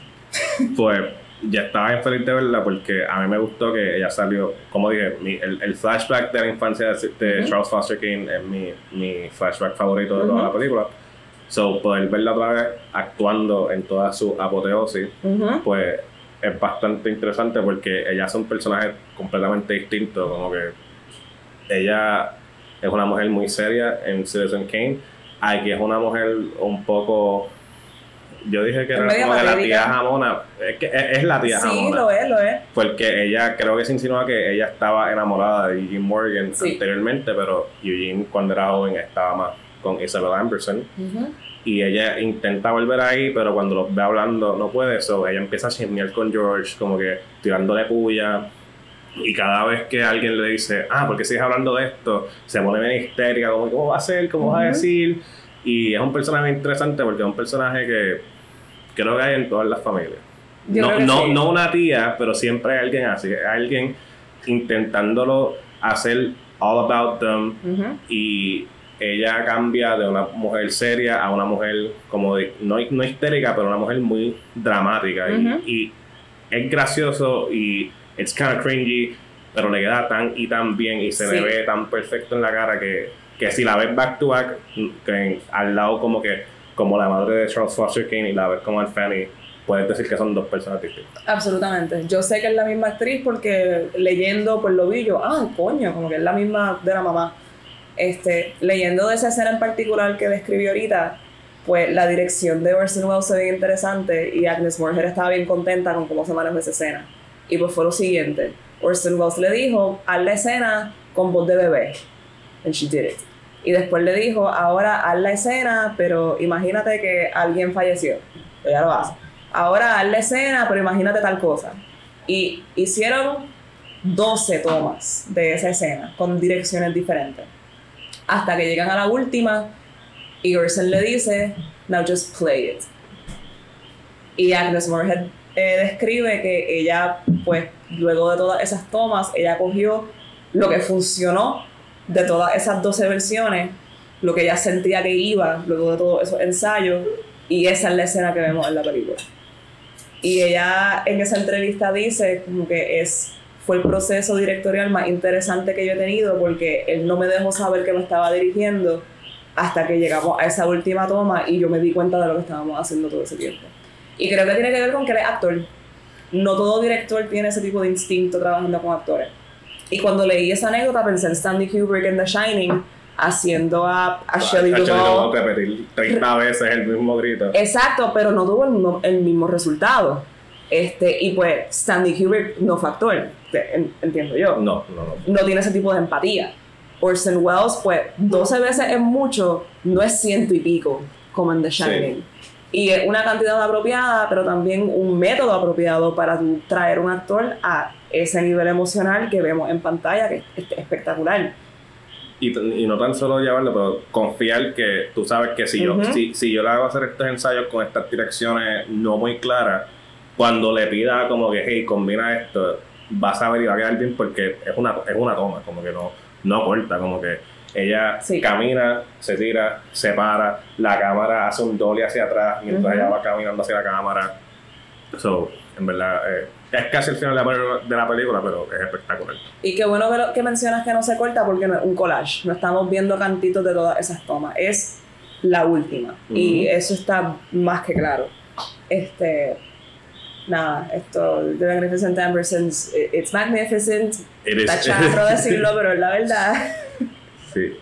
A: Pues ya estaba bien feliz de verla porque a mí me gustó que ella salió, como dije, mi- el, el flashback de la infancia de. Charles Foster King es mi, mi flashback favorito de toda la película. So, poder verla otra vez actuando en toda su apoteosis, pues es bastante interesante porque ella es un personaje completamente distinto, como que ella es una mujer muy seria en Citizen Kane, aquí es una mujer un poco... Yo dije que
B: Es
A: era como que la tía jamona, es que es, es la tía
B: Sí,
A: jamona.
B: lo es, lo es.
A: Porque ella, creo que se insinúa que ella estaba enamorada de Eugene Morgan
B: Sí.
A: anteriormente, pero Eugene cuando era joven estaba más con Isabel Amberson.
B: Ujú.
A: Y ella intenta volver ahí, pero cuando los ve hablando no puede. So, ella empieza a chismear con George, como que tirándole puya. Y cada vez que alguien le dice, ah, ¿por qué sigues hablando de esto? Se pone bien histérica, como, ¿cómo va a ser? ¿Cómo va a decir? Y es un personaje interesante porque es un personaje que creo que hay en todas las familias.
B: Yo
A: no, no,
B: sí.
A: no una tía, pero siempre hay alguien así. Hay alguien intentándolo hacer all about them y ella cambia de una mujer seria a una mujer como de- no, no histérica, pero una mujer muy dramática. Y- es gracioso y it's kind of cringy, pero le queda tan y tan bien y se le ve tan perfecto en la cara que, que si la ves back to back, que al lado como que como la madre de Charles Foster Kane y la ves como al Fanny, puedes decir que son dos personas distintas.
B: Absolutamente. Yo sé que es la misma actriz porque leyendo por lo vi yo, ah, coño, como que es la misma de la mamá. Este, leyendo de esa escena en particular que describí ahorita, pues la dirección de Orson Welles se ve interesante y Agnes Moorehead estaba bien contenta con cómo se manejó esa escena. Y pues fue lo siguiente. Orson Welles le dijo, haz la escena con voz de bebé. And she did it. Y después le dijo, ahora haz la escena, pero imagínate que alguien falleció. Ella lo hace. Ahora haz la escena, pero imagínate tal cosa. Y hicieron 12 tomas de esa escena con direcciones diferentes. Hasta que llegan a la última y Orson le dice, now just play it. Y Agnes Moorehead eh, describe que ella, pues, luego de todas esas tomas, ella cogió lo que funcionó de todas esas 12 versiones, lo que ella sentía que iba luego de todos esos ensayos, y esa es la escena que vemos en la película. Y ella en esa entrevista dice como que es fue el proceso directorial más interesante que yo he tenido porque él no me dejó saber que me estaba dirigiendo hasta que llegamos a esa última toma y yo me di cuenta de lo que estábamos haciendo todo ese tiempo. Y creo que tiene que ver con que él es actor. No todo director tiene ese tipo de instinto trabajando con actores. Y cuando leí esa anécdota pensé en Stanley Kubrick en The Shining haciendo a, a Shelley Duvall.
A: repetir 30 veces el mismo grito.
B: Exacto, pero no tuvo el mismo, el mismo resultado. Este, y pues Stanley Kubrick no fue actor, entiendo yo.
A: No, no, no.
B: No tiene ese tipo de empatía. Orson Welles, pues 12 veces es mucho, no es ciento y pico, como en The Shining. Y es una cantidad apropiada, pero también un método apropiado para traer un actor a ese nivel emocional que vemos en pantalla, que es es espectacular.
A: Y, y no tan solo llevarlo, pero confiar que tú sabes que si yo, si, si yo le hago hacer estos ensayos con estas direcciones no muy claras, cuando le pida como que, hey, combina esto, vas a ver y va a quedar bien porque es una, es una toma, como que no, no corta, como que ella
B: Sí.
A: camina, se tira, se para, la cámara hace un dolly hacia atrás mientras
B: Ujú.
A: ella va caminando hacia la cámara. So, en verdad, eh, es casi el final de la, película, pero es espectacular.
B: Y qué bueno que, lo- que mencionas que no se corta porque no es un collage. No estamos viendo cantitos de todas esas tomas. Es la última. Y
A: Ujú.
B: eso está más que claro. Este. Nada, esto. The Magnificent Ambersons. i- It's magnificent.
A: It is-
B: Está charro decirlo, pero es la verdad.
A: Sí.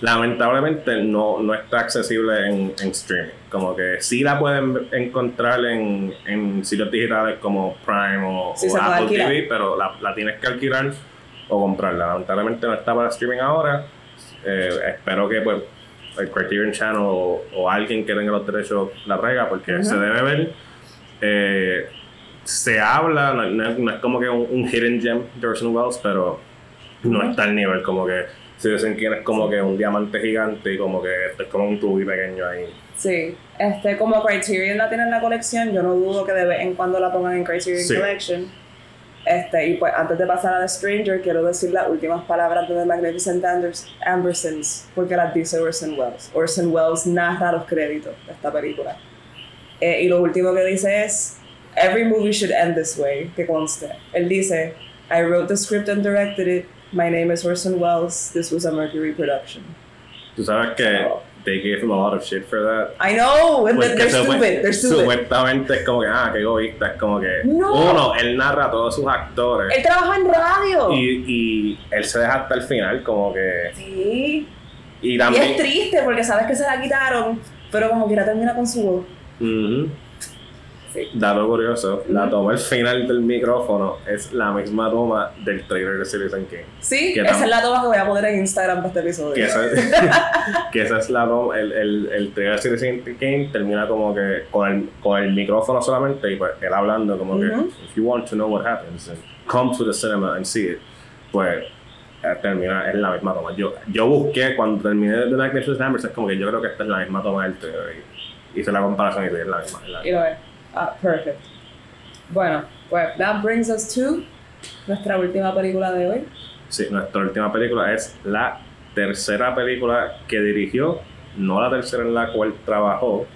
A: Lamentablemente no, no está accesible en, en streaming. Como que sí la pueden encontrar en, en sitios digitales como Prime o,
B: Sí,
A: Apple. TV, pero la, la tienes que alquilar o comprarla. Lamentablemente no está para streaming ahora. Eh, espero que pues el Criterion Channel o, o alguien que tenga los derechos la traiga porque se debe ver. Eh, se habla, no, no es- como que un, un hidden gem de Orson Welles, pero no está al nivel como que si dicen que es como que un diamante gigante y como que es como un tubi pequeño ahí.
B: Sí. Este, como Criterion la tiene en la colección, yo no dudo que de vez en cuando la pongan en Criterion
A: Sí.
B: Collection. Este, y pues antes de pasar a The Stranger, quiero decir las últimas palabras de The Magnificent Anders- Ambersons, porque las dice Orson Welles. Orson Welles narra los créditos de esta película. Eh, y lo último que dice es: every movie should end this way, que conste. Él dice, I wrote the script and directed it. My name is Orson Welles. This was a Mercury production.
A: Tú sabes que
B: Oh.
A: they gave him a lot of shit for that.
B: I know, and
A: Porque
B: they're stupid. They're stupid.
A: Supuestamente es como que, ah, qué egoísta. Es como que,
B: No.
A: uno, él narra a todos sus actores.
B: Él trabaja en radio.
A: Y, y él se deja hasta el final, como que.
B: Sí.
A: Y
B: Y
A: también.
B: es triste porque sabes que se la quitaron, pero como quiera termina con su voz.
A: Ujú.
B: Sí.
A: Dato curioso, la toma al final del micrófono es la misma toma del trailer de Citizen Kane.
B: Sí,
A: Que
B: esa es la toma que voy a poner en Instagram para este episodio.
A: Que esa, que esa es la toma, el, el, el trailer de Citizen Kane termina como que con el, con el micrófono solamente y pues él hablando como que
B: Ujú.
A: if you want to know what happens come to the cinema and see it pues eh, termina es la misma toma yo, yo busqué cuando terminé The Magnificent Numbers es como que yo creo que esta es la misma toma del trailer y hice la comparación y es la misma, es la
B: Y lo es. Ah, perfect. Bueno, pues that brings us to nuestra última película de hoy.
A: Sí, nuestra última película es la tercera película que dirigió, no la tercera en la cual trabajó,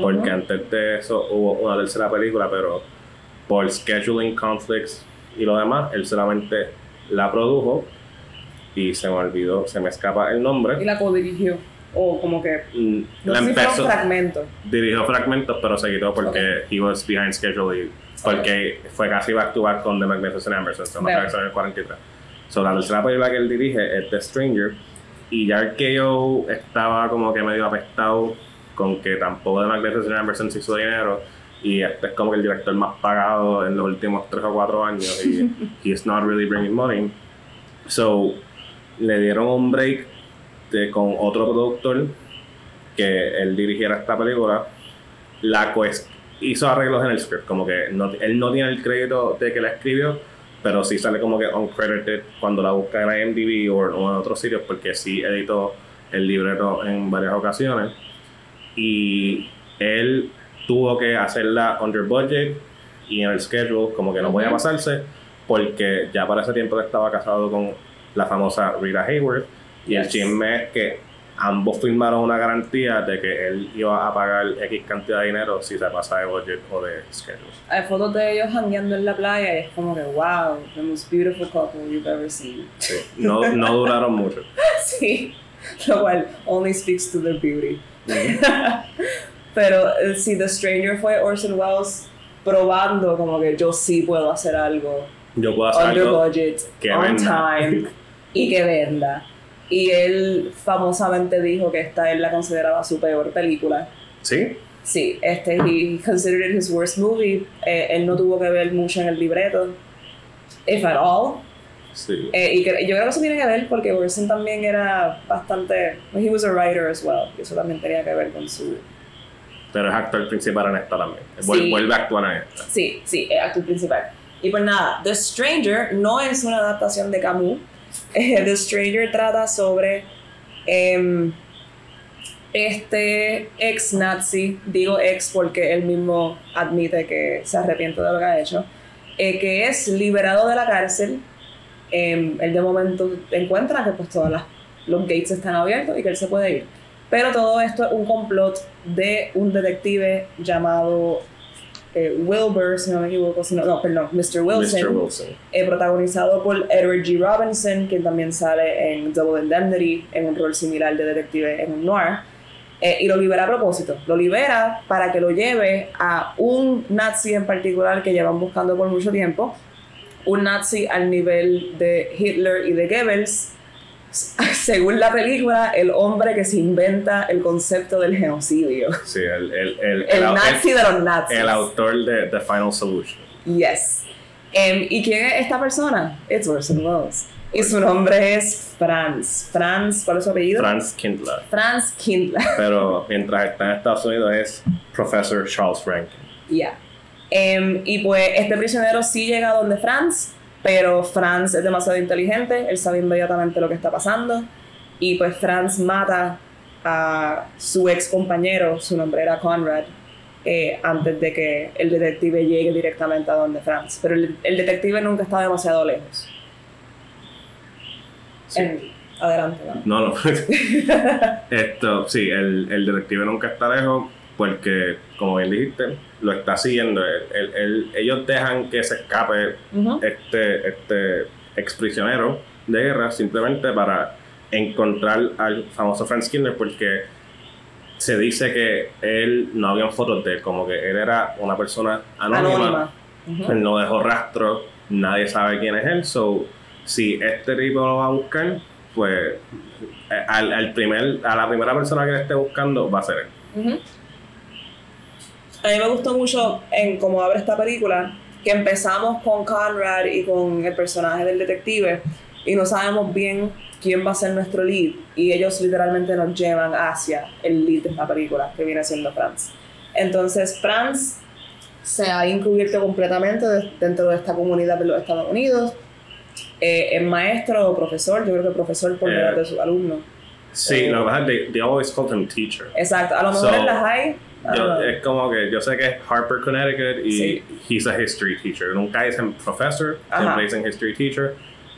A: porque antes de eso hubo una tercera película, pero por scheduling conflicts y lo demás, él solamente la produjo y se me olvidó, se me escapa el
B: Y
A: nombre.
B: la co-dirigió. O como que.
A: Mm,
B: No
A: la
B: sé si
A: empezó,
B: fragmento.
A: dirigió fragmentos, pero se quitó porque he was behind schedule y porque fue casi back to back con The Magnificent Amberson, so no en el 43. So, la tercera película que él dirige es The Stranger y ya que yo estaba como que medio apestado con que tampoco The Magnificent Amberson se hizo dinero y este es como que el director más pagado en los últimos 3 o 4 años y he's not really bringing money. So, le dieron un break de- con otro productor que él dirigiera esta película. La pues hizo arreglos en el script, como que no- él no tiene el crédito de que la escribió, pero sí sale como que uncredited cuando la busca en IMDb o, en otros sitios, porque sí editó el libreto en varias ocasiones. Y él tuvo que hacerla under budget y en el schedule, como que no podía pasarse, porque ya para ese tiempo estaba casado con la famosa Rita Hayworth. Y el
B: Yes.
A: chisme es que ambos firmaron una garantía de que él iba a pagar X cantidad de dinero si se pasa de budget o de schedule.
B: Hay fotos de ellos jangueando en la playa y es como que, wow, the most beautiful couple you've ever seen.
A: Sí. No, no duraron mucho.
B: sí, lo cual only speaks to their beauty. Pero eh, si The Stranger fue Orson Welles probando como que yo sí puedo hacer algo
A: Yo puedo hacer
B: under
A: algo.
B: budget,
A: que
B: on
A: venda.
B: time y que venda. Y él famosamente dijo que esta él la consideraba su peor película.
A: Sí,
B: Sí, este, he considered it his worst movie. Eh, él no tuvo que ver mucho en el libreto, if at all.
A: sí.
B: Eh, y cre- yo creo que eso tiene que ver porque Orson también era bastante. He was a writer as well. Y eso también tenía que ver con su.
A: Pero es actor principal en esta también. Vuel-
B: Sí.
A: Vuelve a actuar en esta.
B: Sí, sí, el actor principal. Y pues nada, The Stranger no es una adaptación de Camus. Eh, The Stranger trata sobre em, este ex nazi, digo ex porque él mismo admite que se arrepiente de lo que ha hecho, eh, que es liberado de la cárcel. Em, él de momento encuentra que pues todos los gates están abiertos y que él se puede ir. Pero todo esto es un complot de un detective llamado eh, Wilbur, si no me equivoco, si no, no, perdón, Mr. Wilson,
A: Mr. Wilson.
B: eh, protagonizado por Edward G. Robinson, quien también sale en Double Indemnity, en un rol similar de detective en un noir, eh, y lo libera a propósito. Lo libera para que lo lleve a un nazi en particular que llevan buscando por mucho tiempo, un nazi al nivel de Hitler y de Goebbels, según la película, el hombre que se inventa el concepto del genocidio.
A: Sí, el, el, el,
B: El nazi de los nazis.
A: el autor de The Final Solution.
B: Yes. Em, ¿Y quién es esta persona? It's Orson Welles. Y su nombre es Franz. Franz, ¿cuál es su apellido?
A: Franz Kindler.
B: Franz Kindler.
A: Pero mientras está en Estados Unidos es Professor Charles Rankin.
B: Ya. Em, y pues este prisionero sí llega donde Franz, pero Franz es demasiado inteligente, él sabe inmediatamente lo que está pasando. Y pues Franz mata a su ex compañero, su nombre era Conrad, eh, antes de que el detective llegue directamente a donde Franz. Pero el, el detective nunca está demasiado lejos.
A: Sí.
B: En- adelante, ¿no?
A: No, no. Esto, sí, el, el detective nunca está lejos porque, como bien dijiste, lo está siguiendo. Él- él- él- ellos dejan que se escape este, este exprisionero de guerra simplemente para encontrar al famoso Frank Skinner porque se dice que él no había fotos de él, como que él era una persona anónima, él no dejó rastro, nadie sabe quién es él, so si este tipo lo va a buscar, pues al, al primer, a la primera persona que le esté buscando va a ser él.
B: A mí me gustó mucho en cómo abre esta película que empezamos con Conrad y con el personaje del detective y no sabemos bien quién va a ser nuestro lead y ellos literalmente nos llevan hacia el lead de esta película que viene siendo Franz. Entonces Franz se ha encubierto completamente de- dentro de esta comunidad de los Estados Unidos. Eh, es maestro o profesor, yo creo que profesor por
A: Eh,
B: de sus alumnos.
A: Sí,
B: Eh.
A: que they, they always called him teacher.
B: Exacto, a lo mejor
A: So,
B: en la high.
A: Yo,
B: know.
A: es como que yo sé que es Harper, Connecticut y
B: Sí.
A: he's a history teacher. Nunca dicen professor,
B: Ajá.
A: siempre dicen history teacher.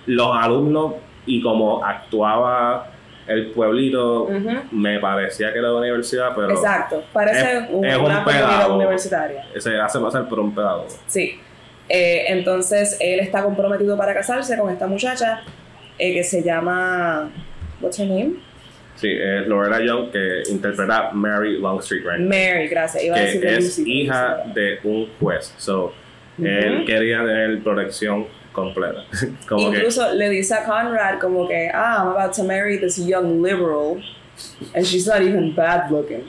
A: Los alumnos y como actuaba el pueblito, me parecía que era de universidad, pero
B: Exacto, parece
A: es-
B: un-
A: es un
B: una
A: pedagogo.
B: universitaria.
A: se hace pasar por un pedagogo.
B: Sí. Eh, entonces, él está comprometido para casarse con esta muchacha eh, que se llama. ¿What's her name?
A: Sí, es Loretta Young que interpreta Mary Longstreet Ranch,
B: Mary, gracias. Iba a decir
A: que es
B: Lucy, pero
A: hija de un juez. So, él
B: Ujú.
A: quería tener protección completa. como que
B: Incluso le dice a Conrad como que, ah, I'm about to marry this young liberal and she's not even bad looking.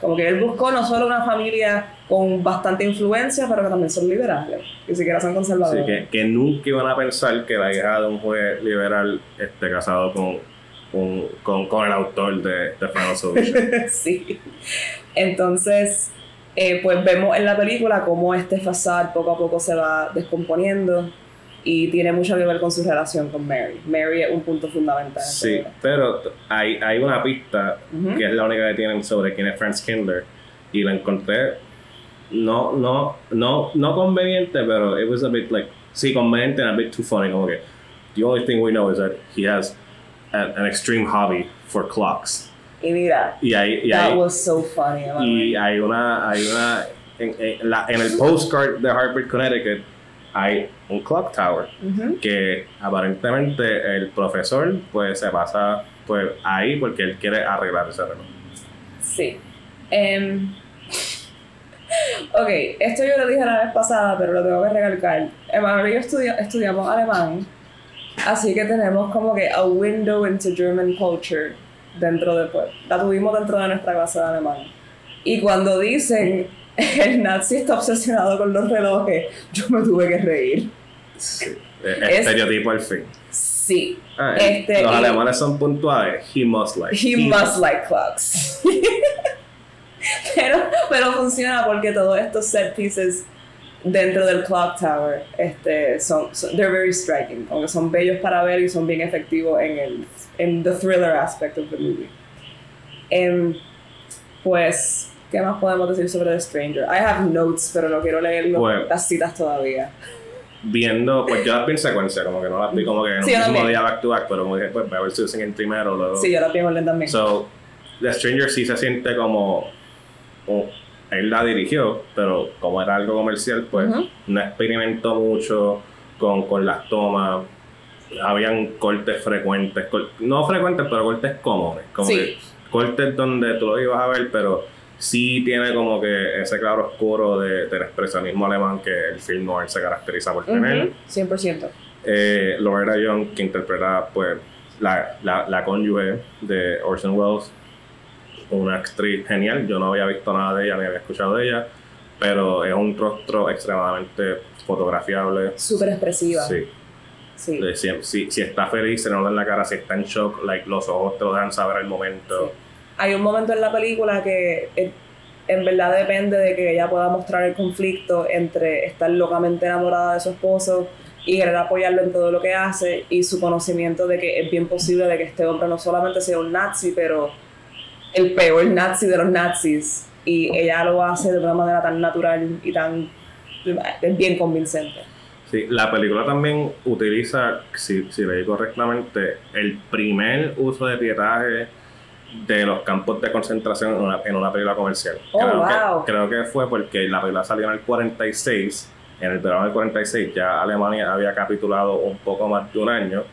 B: Como que él buscó no solo una familia con bastante influencia, pero que también son liberales, que siquiera son conservadores.
A: que, que nunca iban a pensar que la hija de un juez liberal esté casado con, un- con, con el autor de The Final Solution.
B: sí. Entonces, eh, pues vemos en la película cómo este facade poco a poco se va descomponiendo y tiene mucho que ver con su relación con Mary. Mary es un punto fundamental. en
A: Sí, pero hay, hay una pista
B: Ujú.
A: que es la única que tienen sobre quién es Franz Kindler y la encontré no, no, no, no conveniente, pero it was a bit like, sí, conveniente and a bit too funny, como que the only thing we know is that he has an, an extreme hobby for clocks.
B: Y mira,
A: Y hay, y
B: that
A: hay,
B: was so funny.
A: Y hay una, hay una, en, en la- en el postcard de Harvard, Connecticut, hay un clock tower que aparentemente el profesor pues se pasa pues ahí porque él quiere arreglar ese reloj.
B: Sí. Em, ok, esto yo lo dije la vez pasada, pero lo tengo que recalcar. Emanuel y yo estudia- estudiamos alemán, así que tenemos como que a window into German culture dentro de, pues, la tuvimos dentro de nuestra clase de alemán. Y cuando dicen el nazi está obsesionado con los relojes, yo me tuve que reír.
A: Eh,
B: Es-
A: Estereotipo al fin.
B: Sí.
A: Ah,
B: Este,
A: los
B: y-
A: alemanes son puntuales. He must like.
B: He must like clocks. pero, pero funciona porque todos estos set pieces dentro del clock tower este, son, son- they're very striking, como que son bellos para ver y son bien efectivos en el en the thriller aspect of the movie. Em, pues, ¿qué más podemos decir sobre The Stranger? I have notes, pero no quiero leer lo-
A: Pues-
B: las citas todavía.
A: Viendo, pues yo las vi en secuencia, como que no las vi como que en
B: Sí, yo
A: mismo día back to back, pero como dije, pues voy a ver si usan el primero, luego.
B: Sí, yo la pienso orden también.
A: So, The Stranger sí se siente como. como- él la dirigió, pero como era algo comercial, pues no experimentó mucho con, con las tomas. Habían cortes frecuentes, no frecuentes, pero cortes comunes. Como
B: Sí.
A: que cortes donde tú lo ibas a ver, pero sí tiene como que ese claro oscuro de, del expresionismo alemán que el film noir se caracteriza por tener.
B: Ujú, 100%.
A: Eh, Loretta Young, que interpreta pues la, la, la cónyuge de Orson Welles, una actriz genial. Yo no había visto nada de ella ni había escuchado de ella, pero es un rostro extremadamente fotografiable.
B: Súper expresiva.
A: Sí.
B: Sí.
A: Si, si, si está feliz, se nota en la cara, si está en shock, like, los ojos te lo dejan saber al momento.
B: Hay un momento en la película que eh, en verdad depende de que ella pueda mostrar el conflicto entre estar locamente enamorada de su esposo y querer apoyarlo en todo lo que hace y su conocimiento de que es bien posible de que este hombre no solamente sea un nazi, pero el peor nazi de los nazis y ella lo hace de una manera tan natural y tan es bien convincente.
A: Sí, la película también utiliza, si, si leí correctamente, el primer uso de pietaje de los campos de concentración en una, en una película comercial.
B: Oh,
A: creo,
B: wow.
A: que, creo que fue porque la película salió en el 46, en el verano del 46 ya Alemania había capitulado un poco más de un año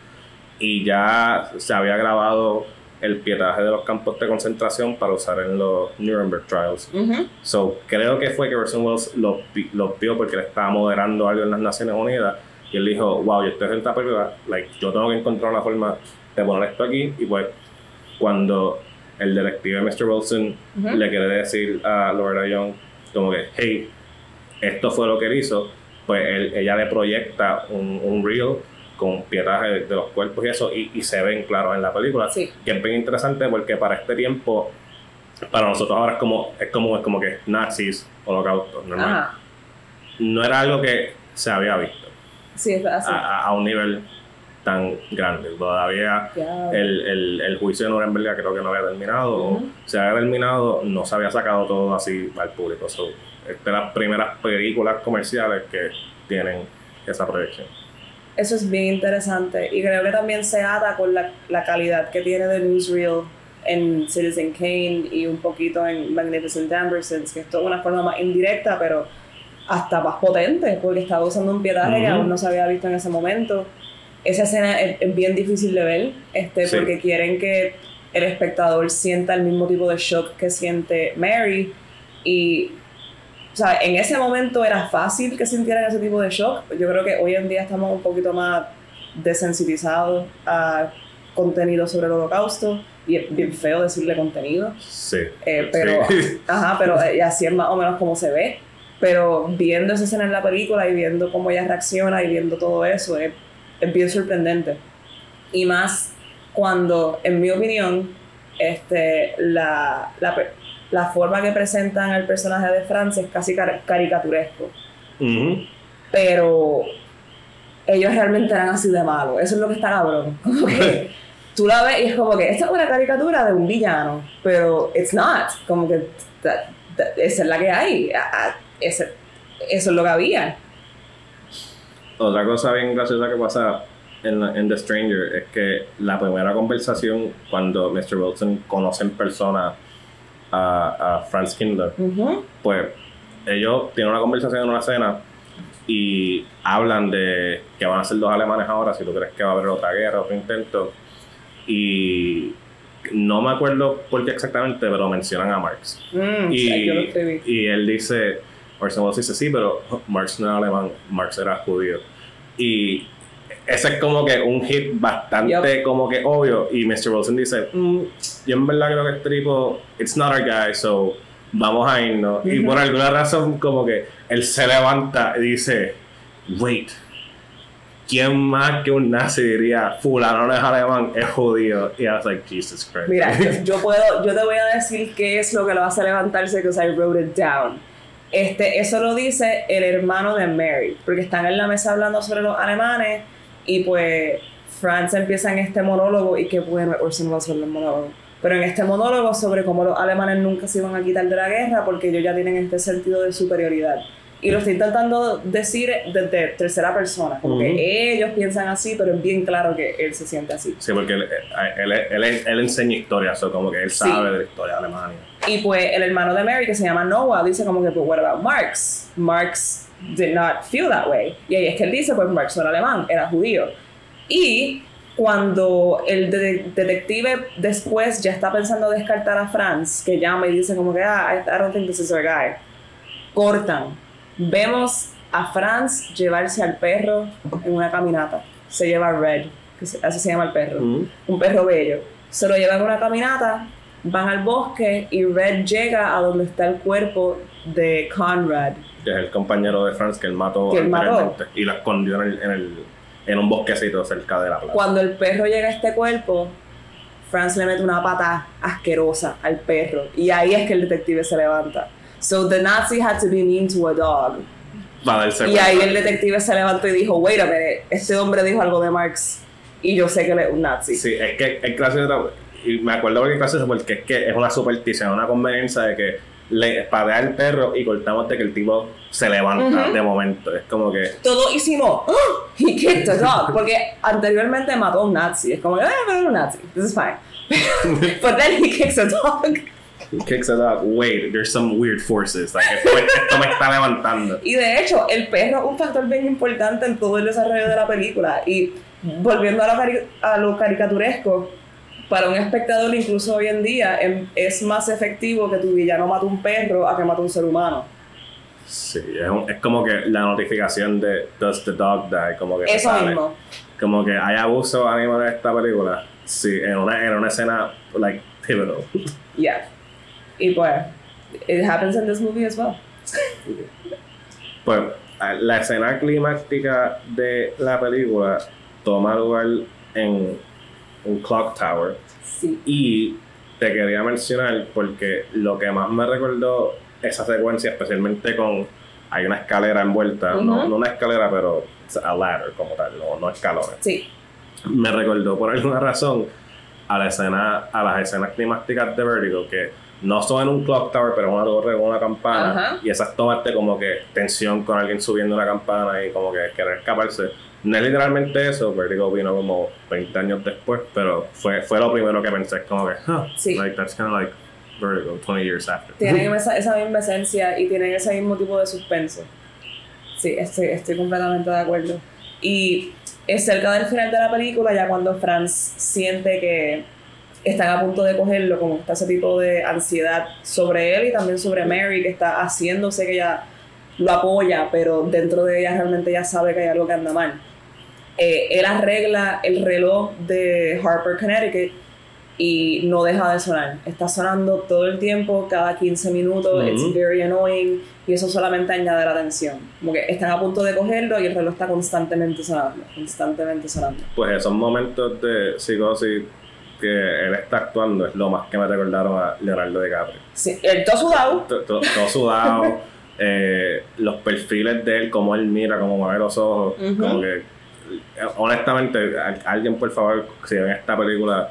A: y ya se había grabado el pietaje de los campos de concentración para usar en los Nuremberg Trials. So, creo que fue que Orson Welles los vio porque le estaba moderando algo en las Naciones Unidas y él dijo, wow, yo estoy en esta película, like, yo tengo que encontrar una forma de poner esto aquí y pues cuando el detective Mr. Wilson le quiere decir a Loretta Young como que, hey, esto fue lo que él hizo, pues él- ella le proyecta un, un reel con pietaje de, los cuerpos y eso y, y se ven claro en la película
B: Sí.
A: que es bien interesante porque para este tiempo para nosotros ahora es como es como es como que nazis holocausto normal
B: Ajá.
A: no era algo que se había visto
B: Sí, es así.
A: a, a- a un nivel tan grande todavía
B: Ya.
A: el, el, el juicio de Nuremberg creo que no había terminado
B: Ujú.
A: o se había terminado no se había sacado todo así al público so, es de las primeras películas comerciales que tienen esa proyección
B: Eso es bien interesante y creo que también se ata con la, la calidad que tiene de Newsreel en Citizen Kane y un poquito en Magnificent Ambersons, que es una forma más indirecta, pero hasta más potente, porque estaba usando un pietaje que
A: Ujú.
B: aún no se había visto en ese momento. Esa escena es, es bien difícil de ver, este,
A: Sí.
B: porque quieren que el espectador sienta el mismo tipo de shock que siente Mary y o sea, en ese momento era fácil que sintieran ese tipo de shock. Yo creo que hoy en día estamos un poquito más desensitizados a contenido sobre el holocausto. Y es bien feo decirle contenido.
A: sí,
B: Eh, pero,
A: Sí.
B: ajá, pero eh, así es más o menos como se ve. Pero viendo esa escena en la película y viendo cómo ella reacciona y viendo todo eso, es, es bien sorprendente. Y más cuando, en mi opinión, este, la, la forma que presentan al personaje de Franz es casi car- caricaturesco.
A: Ujú.
B: Pero ellos realmente eran así de malos. Eso es lo que está cabrón. Como que tú la ves y es como que esta es una caricatura de un villano, pero it's not. Como que that- that- esa es la que hay. Ese- eso es lo que había.
A: Otra cosa bien graciosa que pasa en, en The Stranger es que la primera conversación cuando Mr. Wilson conoce en persona a, a Franz Kindler, pues ellos tienen una conversación en una cena y hablan de que van a ser dos alemanes ahora, si tú crees que va a haber otra guerra, otro intento. Y no me acuerdo por qué exactamente, pero mencionan a Marx.
B: Mm,
A: Y,
B: sí,
A: y él dice, Orson Welles dice, sí, pero Marx no era alemán, Marx era judío. Y ese es como que un hit bastante como que obvio. Y Mr. Wilson dice, "Mm, yo en verdad creo que este tipo, it's not our guy, so vamos a irnos. Y
B: Ujú.
A: por alguna razón como que él se levanta y dice, wait. ¿Quién más que un nazi diría, fulano no es alemán, es judío? Y I was like, Jesus Christ.
B: Mira, yo- yo puedo, yo te voy a decir qué es lo que lo hace levantarse, because I wrote it down. Este, eso lo dice el hermano de Mary, porque están en la mesa hablando sobre los alemanes y pues Franz empieza en este monólogo y qué bueno Orson Welles en el monólogo. Pero en este monólogo sobre cómo los alemanes nunca se iban a quitar de la guerra porque ellos ya tienen este sentido de superioridad. Y lo estoy intentando decir desde tercera persona, como
A: Ujú.
B: que ellos piensan así, pero es bien claro que él se siente así.
A: Sí, porque él, él, él, él- enseña historia, so como que él
B: Sí.
A: sabe de la historia de Alemania.
B: Y pues el hermano de Mary, que se llama Noah, dice como que, pues, what about Marx? Marx did not feel that way. Y ahí es que él dice, pues Marx no era alemán, era judío. Y cuando el de- detective después ya está pensando descartar a Franz, que llama y dice como que, ah, I, don't think this is our guy, cortan. Vemos a Franz llevarse al perro en una caminata. Se lleva a Red, que así se llama el perro
A: Ujú.
B: un perro bello. Se lo llevan en una caminata, van al bosque y Red llega a donde está el cuerpo de Conrad.
A: Que es el compañero de Franz que él mató
B: Que él mató.
A: y lo escondió en, el, en, el, en un bosquecito cerca de la plaza.
B: Cuando el perro llega a este cuerpo, Franz le mete una pata asquerosa al perro y ahí es que el detective se levanta. So the Nazi had to be mean to a dog. Y ahí el detective se levantó y dijo, wait a minute, este hombre dijo algo de Marx y yo sé que él es un nazi.
A: Sí, es que es gracioso. Y me acuerdo es gracioso porque es que es una superstición, una conveniencia de que le patea el perro y cortamos de que el tipo se levanta
B: Ujú.
A: de momento. Es como que.
B: Todos hicimos, "Oh, he kicked a dog, porque anteriormente mató a un nazi. Es como, eh, mató a un nazi, this is fine. But then he kicks a dog.
A: He kicks it up. Wait, there's some weird forces. Like, esto, me- esto me está levantando.
B: Y de hecho, el perro es un factor bien importante en todo el desarrollo de la película. Y volviendo a lo, a lo caricaturesco, para un espectador, incluso hoy en día, em- es más efectivo que tu villano mate un perro a que mate un ser humano.
A: Sí, es, un- es como que la notificación de Does the dog die? Como que
B: Eso
A: sale.
B: mismo.
A: Como que hay abuso animal en esta película. Sí, en una, en una escena, like, pivotal.
B: Yeah. Y pues, it happens in this movie as well.
A: Pues la escena climática de la película toma lugar en un clock tower
B: Sí.
A: y te quería mencionar porque lo que más me recordó esa secuencia, especialmente con hay una escalera envuelta, no,
B: Ujú.
A: no una escalera, pero a ladder como tal, no, no escalones.
B: Sí.
A: Me recordó por alguna razón a la escena, a las escenas climáticas de Vertigo que no son en un clock tower, pero una torre con una campana.
B: Ajá.
A: Y esas tomarte como que tensión con alguien subiendo una campana y como que querer escaparse. No es literalmente eso, Vertigo vino como 20 años después, pero fue, fue lo primero que pensé, como que, huh,
B: Sí.
A: like, that's kind of like Vertigo, 20 years after.
B: Tienen esa, esa misma esencia y tienen ese mismo tipo de suspenso. Sí, estoy, estoy completamente de acuerdo. Y es cerca del final de la película, ya cuando Franz siente que están a punto de cogerlo, como está ese tipo de ansiedad sobre él y también sobre Mary, que está haciéndose que ella lo apoya, pero dentro de ella realmente ya sabe que hay algo que anda mal. Eh, él arregla el reloj de Harper, Connecticut, y no deja de sonar. Está sonando todo el tiempo, cada 15 minutos,
A: Ujú.
B: it's very annoying, y eso solamente añade la tensión. Como que están a punto de cogerlo y el reloj está constantemente sonando, constantemente sonando.
A: Pues esos momentos de psicosis que él está actuando es lo más que me recordaron a Leonardo DiCaprio.
B: Sí, el todo sudado,
A: To- to- todo sudado, eh, los perfiles de él, como él mira, como mueve los ojos,
B: Ujú.
A: como que, honestamente, alguien por favor, si ven esta película,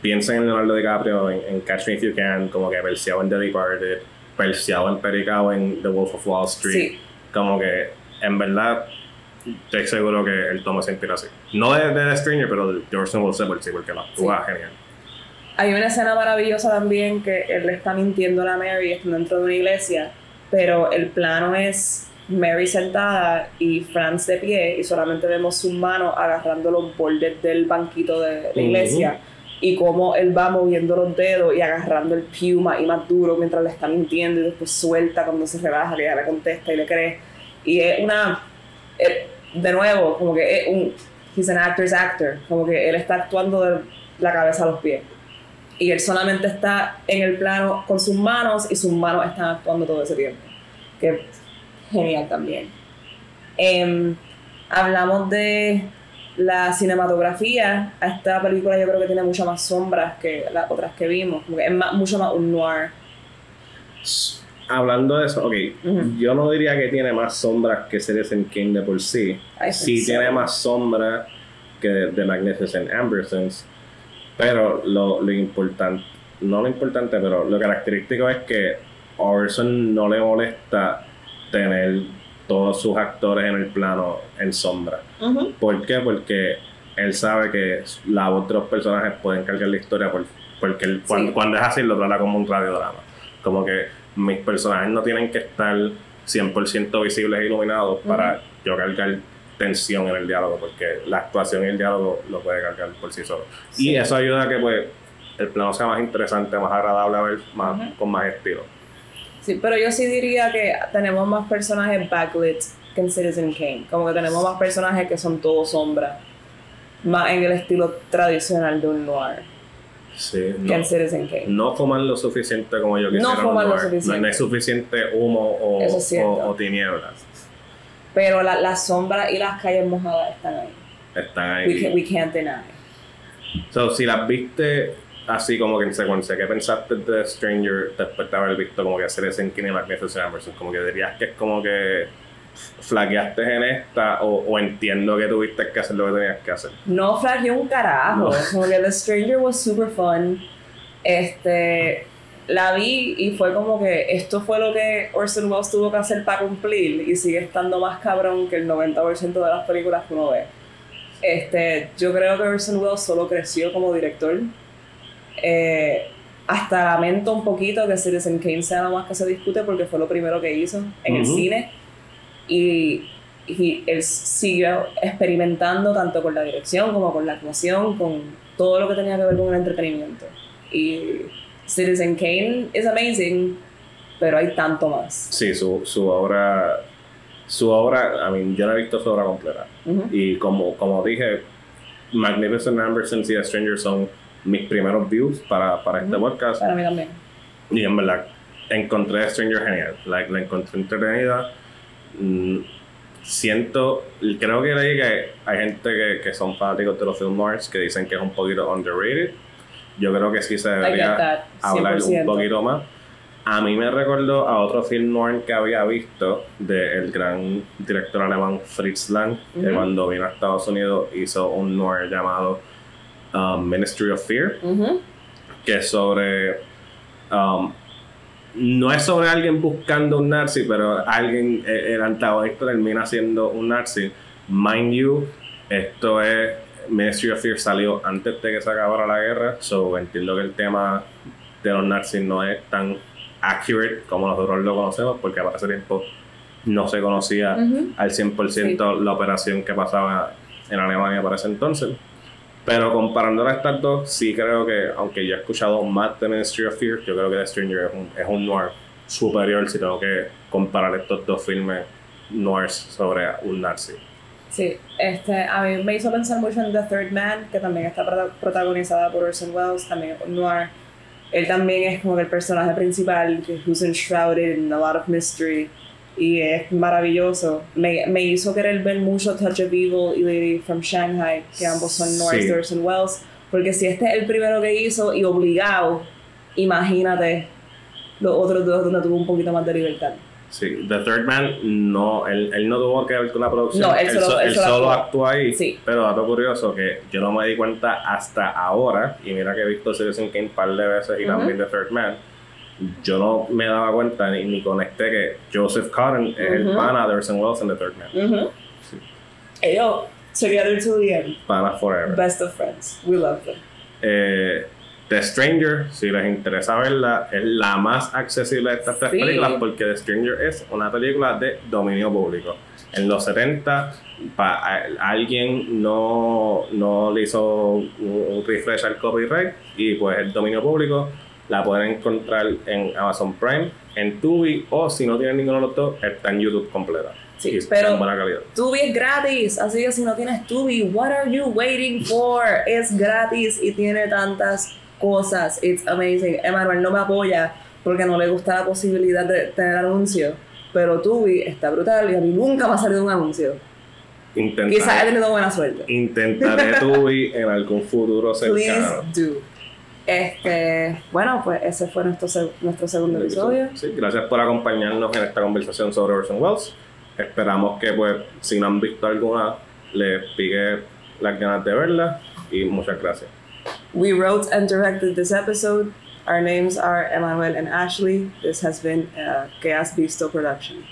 A: piensen en Leonardo DiCaprio, en, en Catch Me If You Can, como que perseado en The Departed, perseado en Pericao en The Wolf of Wall Street,
B: sí,
A: como que, en verdad, estoy seguro que él toma esa inspiración. No de, de The Stranger, pero de Orson Welles sí, porque lo actúa genial.
B: Hay una escena maravillosa también que él le está mintiendo a la Mary estando dentro de una iglesia, pero el plano es Mary sentada y Franz de pie y solamente vemos sus manos agarrando los bordes del banquito de la iglesia y cómo él va moviendo los dedos y agarrando el pew más y más duro mientras le está mintiendo y después suelta cuando se relaja, que ella le contesta y le cree. Y es una... de nuevo, como que es un... He's an actor's actor, como que él está actuando de la cabeza a los pies y él solamente está en el plano con sus manos y sus manos están actuando todo ese tiempo. Que genial también. Em, hablamos de la cinematografía. Esta película yo creo que tiene muchas más sombras que las otras que vimos. Como que es más- mucho más un noir.
A: Hablando de eso, ok, yo no diría que tiene más sombras que Citizen King de por sí. Sí
B: so.
A: tiene más sombras que The Magnificent Ambersons, pero lo, lo importante, no lo importante, pero lo característico es que Orson no le molesta tener todos sus actores en el plano en sombra. ¿Por qué? Porque él sabe que la voz de los personajes pueden cargar la historia por- porque él, cuando,
B: Sí.
A: cuando es así lo trata como un radiodrama. Como que mis personajes no tienen que estar 100% visibles e iluminados para yo cargar tensión en el diálogo, porque la actuación y el diálogo lo puede cargar por sí solo.
B: Sí.
A: Y eso ayuda a que pues el plano sea más interesante, más agradable a ver, más, con más estilo.
B: Sí, pero yo sí diría que tenemos más personajes backlit que en Citizen Kane. Como que tenemos más personajes que son todos sombras. Más en el estilo tradicional de un noir
A: Sí,
B: que en
A: no,
B: Citizen Kane.
A: no fuman lo suficiente como yo
B: No
A: quisiera.
B: fuman lo
A: no,
B: suficiente.
A: no hay suficiente humo o,
B: es
A: tinieblas.
B: Pero la- las sombras y las calles mojadas están ahí.
A: Están
B: We,
A: ahí.
B: can, we can't deny.
A: So, si las viste así como que en secuencia, ¿qué pensaste de Stranger después de haber visto como que hacer ese en King y Magnificent Amberson? Como que dirías que es como que flaqueaste en esta o, o entiendo que tuviste que hacer lo que tenías que hacer.
B: No flaqueé un carajo.
A: No.
B: Como que The Stranger was super fun. Este. la vi y fue como que esto fue lo que Orson Welles tuvo que hacer para cumplir y sigue estando más cabrón que el 90% de las películas que uno ve. Este, yo creo que Orson Welles solo creció como director. Eh, hasta lamento un poquito que Citizen Kane sea lo más que se discute porque fue lo primero que hizo en el
A: Ujú.
B: cine. Y, y él siguió experimentando tanto con la dirección como con la actuación, con todo lo que tenía que ver con el entretenimiento. Y Citizen Kane es amazing, pero hay tanto más.
A: Sí, su, su obra. Su obra, I mean, yo no he visto su obra completa.
B: Ujú.
A: Y como, como dije, Magnificent Ambersons y A Stranger son mis primeros views para, para este
B: Ujú.
A: podcast.
B: Para mí también.
A: Y en verdad, encontré a Stranger genial. Like, la encontré entretenida. Mm, siento, creo que leí que hay gente que, que son fanáticos de los film noirs que dicen que es un poquito underrated. Yo creo que sí se debería hablar un
B: 100%.
A: poquito más. A mí me recordó a otro film noir que había visto del gran director alemán Fritz Lang, que cuando vino a Estados Unidos hizo un noir llamado um, Ministry of Fear que es sobre. um, no es sobre alguien buscando un nazi, pero alguien, eh, el antagonista termina siendo un nazi. Mind you, esto es. Ministry of Fear salió antes de que se acabara la guerra, so entiendo que el tema de los nazis no es tan accurate como nosotros lo conocemos, porque para ese tiempo no se conocía al 100% la operación que pasaba en Alemania para ese entonces. Pero comparando a estas dos, sí creo que, aunque yo he escuchado más de Ministry of Fear, yo creo que The Stranger es un, es un noir superior si tengo que comparar estos dos filmes noirs sobre un nazi.
B: Sí, este, a mí me hizo pensar mucho en The Third Man, que también está prota- protagonizada por Orson Welles, también noir. Él también es como el personaje principal, who's enshrouded in a lot of mystery, y es maravilloso. Me, me hizo querer ver mucho Touch of Evil y Lady from Shanghai, que ambos son noirs
A: Sí.
B: Welles, porque si este es el primero que hizo y obligado, imagínate los otros dos donde tuvo un poquito más de libertad.
A: Sí, The Third Man, no, él, él no tuvo que ver con la producción.
B: No, él solo-
A: so-
B: él solo
A: solo
B: actuó.
A: ahí.
B: Sí.
A: Pero dato curioso que yo no me di cuenta hasta ahora, y mira que he visto Citizen Kane un par de veces y también The Third Man, yo no me daba cuenta ni, ni conecté que Joseph Cotton es el pana de Orson Welles en The Third Man.
B: Ujú.
A: Sí.
B: Ellos, together to the end.
A: Pana forever.
B: Best of friends. We love them.
A: Eh, The Stranger, si les interesa verla, es la más accesible de estas tres películas porque The Stranger es una película de dominio público. En los 70, pa- a- alguien no, no le hizo un, un refresh al copyright y pues el dominio público la pueden encontrar en Amazon Prime, en Tubi o si no tienen ninguno de los dos, está en YouTube completa.
B: Sí, pero-
A: en buena calidad.
B: Tubi es gratis, así que si no tienes Tubi, what are you waiting for? Es gratis y tiene tantas cosas. It's amazing. Emanuel no me apoya porque no le gusta la posibilidad de tener anuncios. Pero Tubi está brutal y a mí nunca me ha salido un anuncio.
A: Intentaré,
B: Quizás he tenido buena suerte.
A: intentaré Tubi en algún futuro
B: Please
A: cercano.
B: do. Este, bueno, pues ese fue nuestro, nuestro segundo episodio.
A: Sí, gracias por acompañarnos en esta conversación sobre Orson Welles. Esperamos que, pues, si no han visto alguna, les pique las ganas de verla. Y muchas gracias.
B: We wrote and directed this episode. Our names are Emmanuel and Ashley. This has been a Has Visto production.